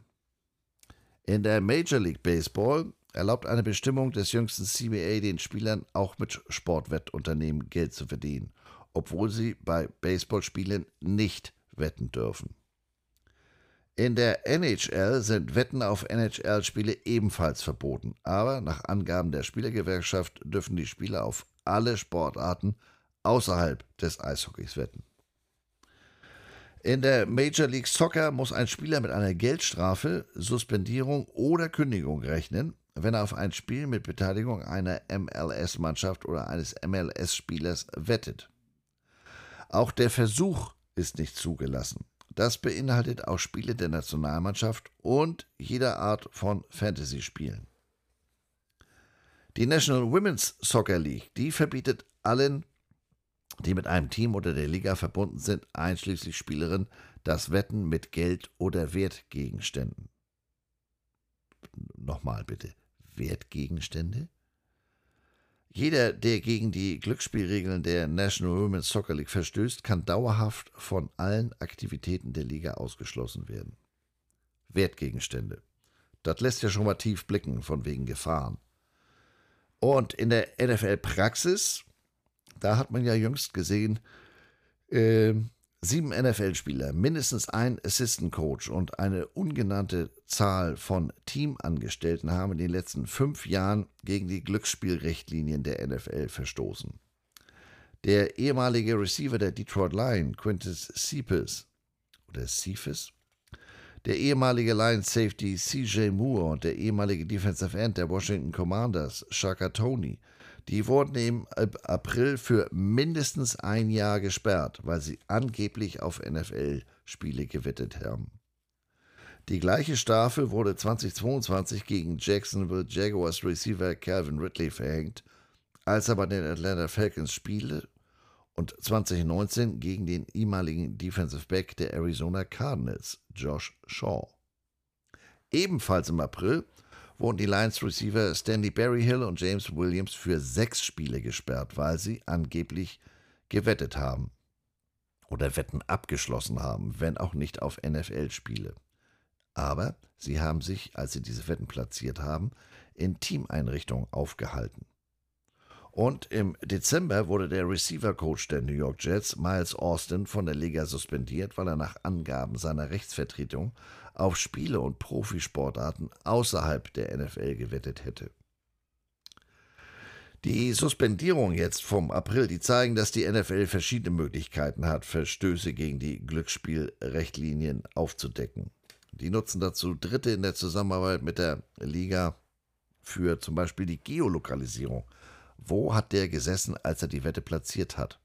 In der Major League Baseball erlaubt eine Bestimmung des jüngsten CBA den Spielern auch mit Sportwettunternehmen Geld zu verdienen, obwohl sie bei Baseballspielen nicht wetten dürfen. In der NHL sind Wetten auf NHL-Spiele ebenfalls verboten, aber nach Angaben der Spielergewerkschaft dürfen die Spieler auf alle Sportarten außerhalb des Eishockeys wetten. In der Major League Soccer muss ein Spieler mit einer Geldstrafe, Suspendierung oder Kündigung rechnen, wenn er auf ein Spiel mit Beteiligung einer MLS-Mannschaft oder eines MLS-Spielers wettet. Auch der Versuch ist nicht zugelassen. Das beinhaltet auch Spiele der Nationalmannschaft und jeder Art von Fantasy-Spielen. Die National Women's Soccer League, die verbietet allen, die mit einem Team oder der Liga verbunden sind, einschließlich Spielerinnen, das Wetten mit Geld oder Wertgegenständen. Nochmal bitte. Wertgegenstände? Jeder, der gegen die Glücksspielregeln der National Women's Soccer League verstößt, kann dauerhaft von allen Aktivitäten der Liga ausgeschlossen werden. Wertgegenstände. Das lässt ja schon mal tief blicken, von wegen Gefahren. Und in der NFL-Praxis, da hat man ja jüngst gesehen, äh, sieben NFL-Spieler, mindestens ein Assistant Coach und eine ungenannte Zahl von Teamangestellten haben in den letzten fünf Jahren gegen die Glücksspielrichtlinien der NFL verstoßen. Der ehemalige Receiver der Detroit Lions, Quintus Cephas, oder Cephas, der ehemalige Lions Safety CJ Moore und der ehemalige Defensive End der Washington Commanders, Shaka Tony, die wurden im April für mindestens ein Jahr gesperrt, weil sie angeblich auf NFL-Spiele gewettet haben. Die gleiche Strafe wurde 2022 gegen Jacksonville Jaguars Receiver Calvin Ridley verhängt, als er bei den Atlanta Falcons spiele und 2019 gegen den ehemaligen Defensive Back der Arizona Cardinals, Josh Shaw. Ebenfalls im April wurden die Lions Receiver Stanley Berryhill und James Williams für sechs Spiele gesperrt, weil sie angeblich gewettet haben oder Wetten abgeschlossen haben, wenn auch nicht auf NFL-Spiele. Aber sie haben sich, als sie diese Wetten platziert haben, in Teameinrichtungen aufgehalten. Und im Dezember wurde der Receiver-Coach der New York Jets, Miles Austin, von der Liga suspendiert, weil er nach Angaben seiner Rechtsvertretung auf Spiele und Profisportarten außerhalb der NFL gewettet hätte. Die Suspendierung jetzt vom April, die zeigen, dass die NFL verschiedene Möglichkeiten hat, Verstöße gegen die Glücksspielrechtlinien aufzudecken. Die nutzen dazu Dritte in der Zusammenarbeit mit der Liga für zum Beispiel die Geolokalisierung wo hat der gesessen, als er die Wette platziert hat?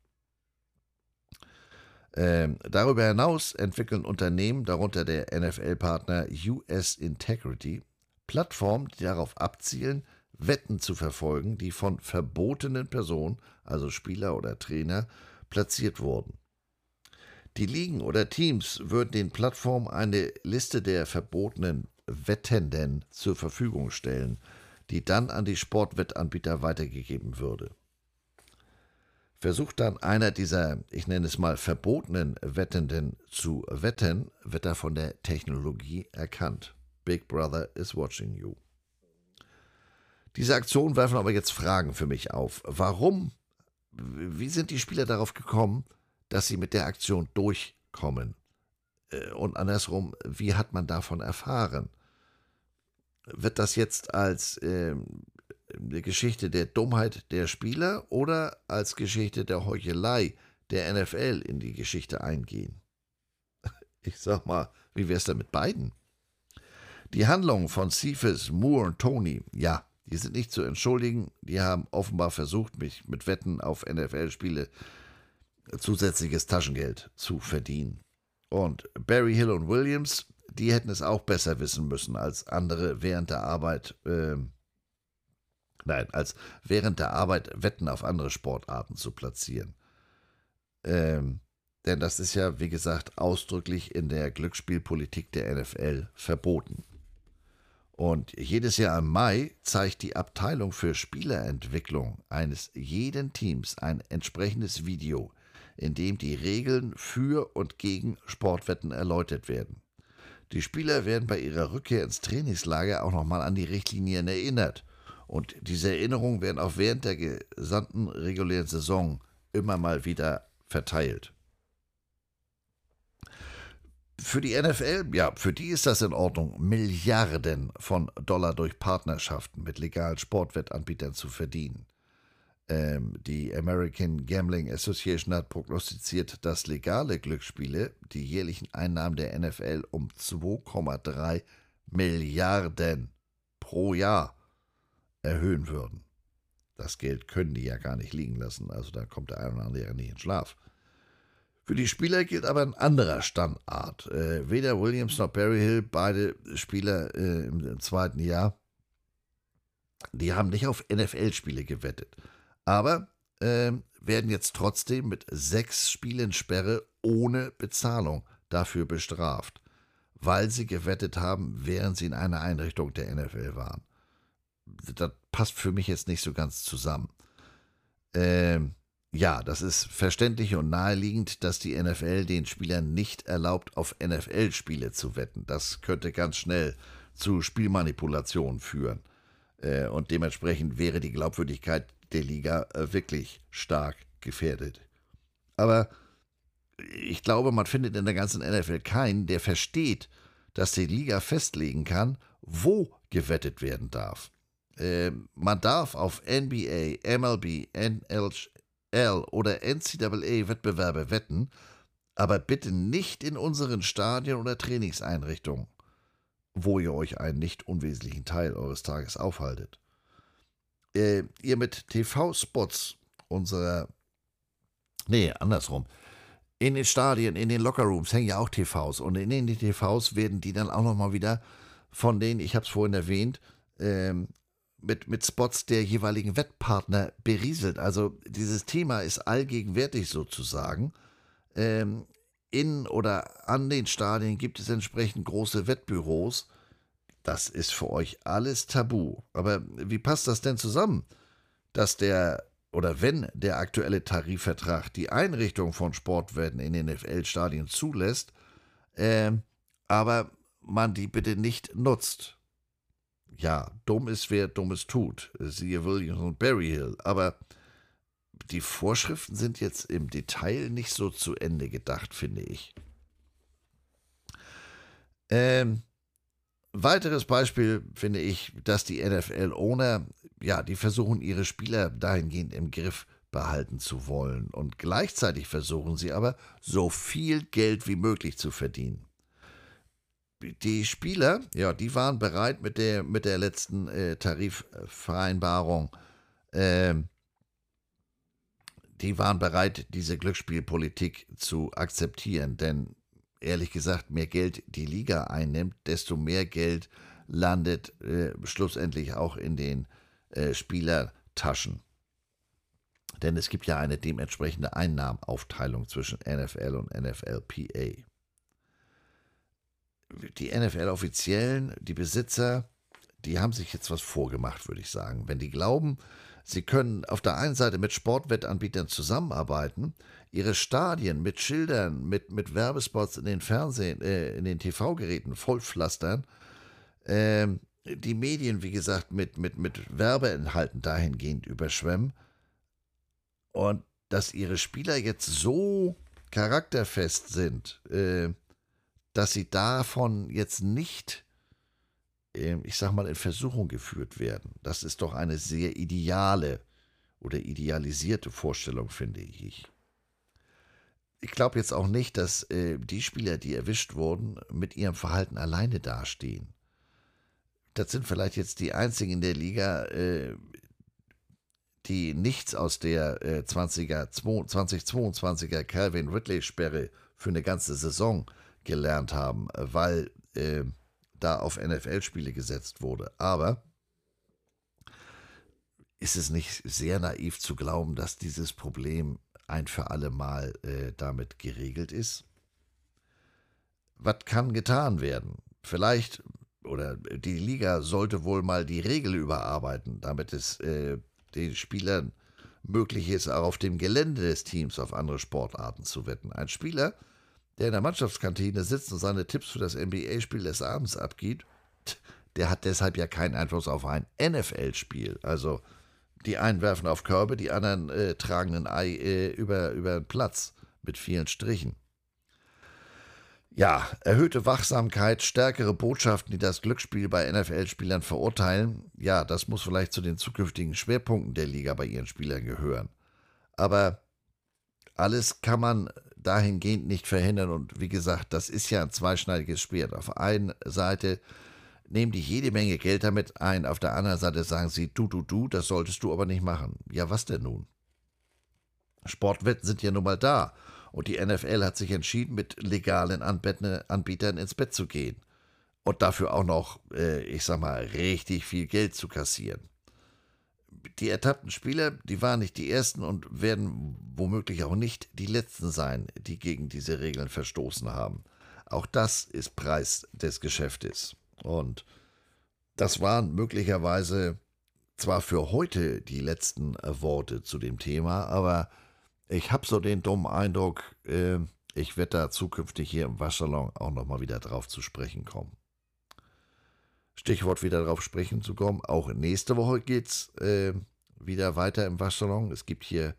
Ähm, darüber hinaus entwickeln Unternehmen, darunter der NFL-Partner US Integrity, Plattformen, die darauf abzielen, Wetten zu verfolgen, die von verbotenen Personen, also Spieler oder Trainer, platziert wurden. Die Ligen oder Teams würden den Plattformen eine Liste der verbotenen Wettenden zur Verfügung stellen, die dann an die Sportwettanbieter weitergegeben würde. Versucht dann einer dieser, ich nenne es mal, verbotenen Wettenden zu wetten, wird er von der Technologie erkannt. Big Brother is watching you. Diese Aktionen werfen aber jetzt Fragen für mich auf. Warum? Wie sind die Spieler darauf gekommen, dass sie mit der Aktion durchkommen? Äh, und andersrum, wie hat man davon erfahren? wird das jetzt als äh, eine Geschichte der Dummheit der Spieler oder als Geschichte der Heuchelei der NFL in die Geschichte eingehen? Ich sag mal, wie wär's denn mit beiden? Die Handlungen von Cephas, Moore und Tony, ja, die sind nicht zu entschuldigen. Die haben offenbar versucht, mich mit Wetten auf NFL-Spiele zusätzliches Taschengeld zu verdienen. Und Barry Hill und Williams, die hätten es auch besser wissen müssen als andere während der Arbeit, äh, nein, als während der Arbeit Wetten auf andere Sportarten zu platzieren. Ähm, denn das ist ja, wie gesagt, ausdrücklich in der Glücksspielpolitik der NFL verboten. Und jedes Jahr im Mai zeigt die Abteilung für Spielerentwicklung eines jeden Teams ein entsprechendes Video, in dem die Regeln für und gegen Sportwetten erläutert werden. Die Spieler werden bei ihrer Rückkehr ins Trainingslager auch nochmal an die Richtlinien erinnert. Und diese Erinnerungen werden auch während der gesamten regulären Saison immer mal wieder verteilt. Für die NFL, ja, für die ist das in Ordnung, Milliarden von Dollar durch Partnerschaften mit legalen Sportwettanbietern zu verdienen. Ähm, die American Gambling Association hat prognostiziert, dass legale Glücksspiele die jährlichen Einnahmen der NFL um 2,3 Milliarden pro Jahr erhöhen würden. Das Geld können die ja gar nicht liegen lassen, also da kommt der ein oder andere ja nicht in Schlaf. Für die Spieler gilt aber ein anderer Standard. Äh, weder Williams noch Barry Hill, beide Spieler äh, im, im zweiten Jahr, die haben nicht auf NFL-Spiele gewettet aber äh, werden jetzt trotzdem mit sechs Spielen Sperre ohne Bezahlung dafür bestraft, weil sie gewettet haben, während sie in einer Einrichtung der NFL waren. Das passt für mich jetzt nicht so ganz zusammen. Ähm, ja, das ist verständlich und naheliegend, dass die NFL den Spielern nicht erlaubt, auf NFL-Spiele zu wetten. Das könnte ganz schnell zu Spielmanipulationen führen. Äh, und dementsprechend wäre die Glaubwürdigkeit der Liga äh, wirklich stark gefährdet. Aber ich glaube, man findet in der ganzen NFL keinen, der versteht, dass die Liga festlegen kann, wo gewettet werden darf. Äh, man darf auf NBA, MLB, NHL oder NCAA-Wettbewerbe wetten, aber bitte nicht in unseren Stadien oder Trainingseinrichtungen, wo ihr euch einen nicht unwesentlichen Teil eures Tages aufhaltet. Äh, ihr mit TV-Spots unserer, nee, andersrum, in den Stadien, in den Lockerrooms hängen ja auch TVs und in den TVs werden die dann auch nochmal wieder von denen, ich habe es vorhin erwähnt, ähm, mit, mit Spots der jeweiligen Wettpartner berieselt. Also dieses Thema ist allgegenwärtig sozusagen. Ähm, in oder an den Stadien gibt es entsprechend große Wettbüros. Das ist für euch alles tabu. Aber wie passt das denn zusammen, dass der oder wenn der aktuelle Tarifvertrag die Einrichtung von Sportwetten in den NFL-Stadien zulässt, äh, aber man die bitte nicht nutzt? Ja, dumm ist, wer Dummes tut. Siehe Williams und Barry Hill. Aber die Vorschriften sind jetzt im Detail nicht so zu Ende gedacht, finde ich. Ähm, weiteres Beispiel finde ich, dass die NFL-Owner, ja, die versuchen, ihre Spieler dahingehend im Griff behalten zu wollen. Und gleichzeitig versuchen sie aber, so viel Geld wie möglich zu verdienen die Spieler, ja, die waren bereit mit der, mit der letzten äh, Tarifvereinbarung, äh, die waren bereit, diese Glücksspielpolitik zu akzeptieren. Denn ehrlich gesagt, mehr Geld die Liga einnimmt, desto mehr Geld landet äh, schlussendlich auch in den äh, Spielertaschen. Denn es gibt ja eine dementsprechende Einnahmenaufteilung zwischen NFL und NFLPA die NFL-Offiziellen, die Besitzer, die haben sich jetzt was vorgemacht, würde ich sagen. Wenn die glauben, sie können auf der einen Seite mit Sportwettanbietern zusammenarbeiten, ihre Stadien mit Schildern, mit, mit Werbespots in den Fernsehen, äh, in den TV-Geräten vollpflastern, äh, die Medien, wie gesagt, mit, mit, mit Werbeinhalten dahingehend überschwemmen und dass ihre Spieler jetzt so charakterfest sind, äh, dass sie davon jetzt nicht, ähm, ich sag mal, in Versuchung geführt werden. Das ist doch eine sehr ideale oder idealisierte Vorstellung, finde ich. Ich glaube jetzt auch nicht, dass äh, die Spieler, die erwischt wurden, mit ihrem Verhalten alleine dastehen. Das sind vielleicht jetzt die einzigen in der Liga, äh, die nichts aus der äh, 20er, 2022er Calvin Ridley-Sperre für eine ganze Saison gelernt haben, weil äh, da auf NFL-Spiele gesetzt wurde. Aber ist es nicht sehr naiv zu glauben, dass dieses Problem ein für alle Mal äh, damit geregelt ist? Was kann getan werden? Vielleicht, oder die Liga sollte wohl mal die Regel überarbeiten, damit es äh, den Spielern möglich ist, auch auf dem Gelände des Teams auf andere Sportarten zu wetten. Ein Spieler, der in der Mannschaftskantine sitzt und seine Tipps für das NBA-Spiel des Abends abgibt, der hat deshalb ja keinen Einfluss auf ein NFL-Spiel. Also die einen werfen auf Körbe, die anderen äh, tragen ein Ei äh, über, über den Platz mit vielen Strichen. Ja, erhöhte Wachsamkeit, stärkere Botschaften, die das Glücksspiel bei NFL-Spielern verurteilen, ja, das muss vielleicht zu den zukünftigen Schwerpunkten der Liga bei ihren Spielern gehören. Aber alles kann man dahingehend nicht verhindern. Und wie gesagt, das ist ja ein zweischneidiges Schwert. Auf einer Seite nehmen die jede Menge Geld damit ein, auf der anderen Seite sagen sie, du, du, du, das solltest du aber nicht machen. Ja, was denn nun? Sportwetten sind ja nun mal da. Und die NFL hat sich entschieden, mit legalen Anbietern ins Bett zu gehen. Und dafür auch noch, äh, ich sag mal, richtig viel Geld zu kassieren die ertappten Spieler, die waren nicht die ersten und werden womöglich auch nicht die letzten sein, die gegen diese Regeln verstoßen haben. Auch das ist Preis des Geschäftes. Und das waren möglicherweise zwar für heute die letzten Worte zu dem Thema, aber ich habe so den dummen Eindruck, äh, ich werde da zukünftig hier im Waschsalon auch nochmal wieder drauf zu sprechen kommen. Stichwort wieder darauf sprechen zu kommen. Auch nächste Woche geht's äh, wieder weiter im Waschsalon. Es gibt hier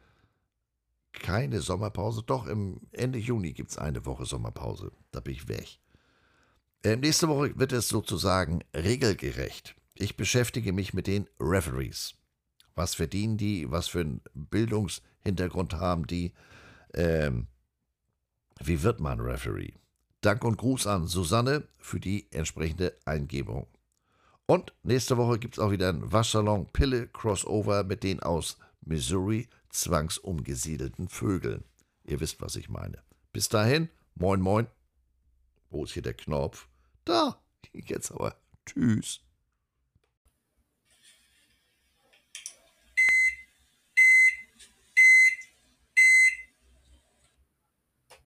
keine Sommerpause. Doch, im Ende Juni gibt es eine Woche Sommerpause. Da bin ich weg. Äh, nächste Woche wird es sozusagen regelgerecht. Ich beschäftige mich mit den Referees. Was verdienen die? Was für einen Bildungshintergrund haben die? Ähm, wie wird man Referee? Dank und Gruß an Susanne für die entsprechende Eingebung. Und nächste Woche gibt es auch wieder einen Waschsalon Pille Crossover mit den aus Missouri zwangsumgesiedelten Vögeln. Ihr wisst, was ich meine. Bis dahin, moin moin. Wo ist hier der Knopf? Da, jetzt aber. Tschüss.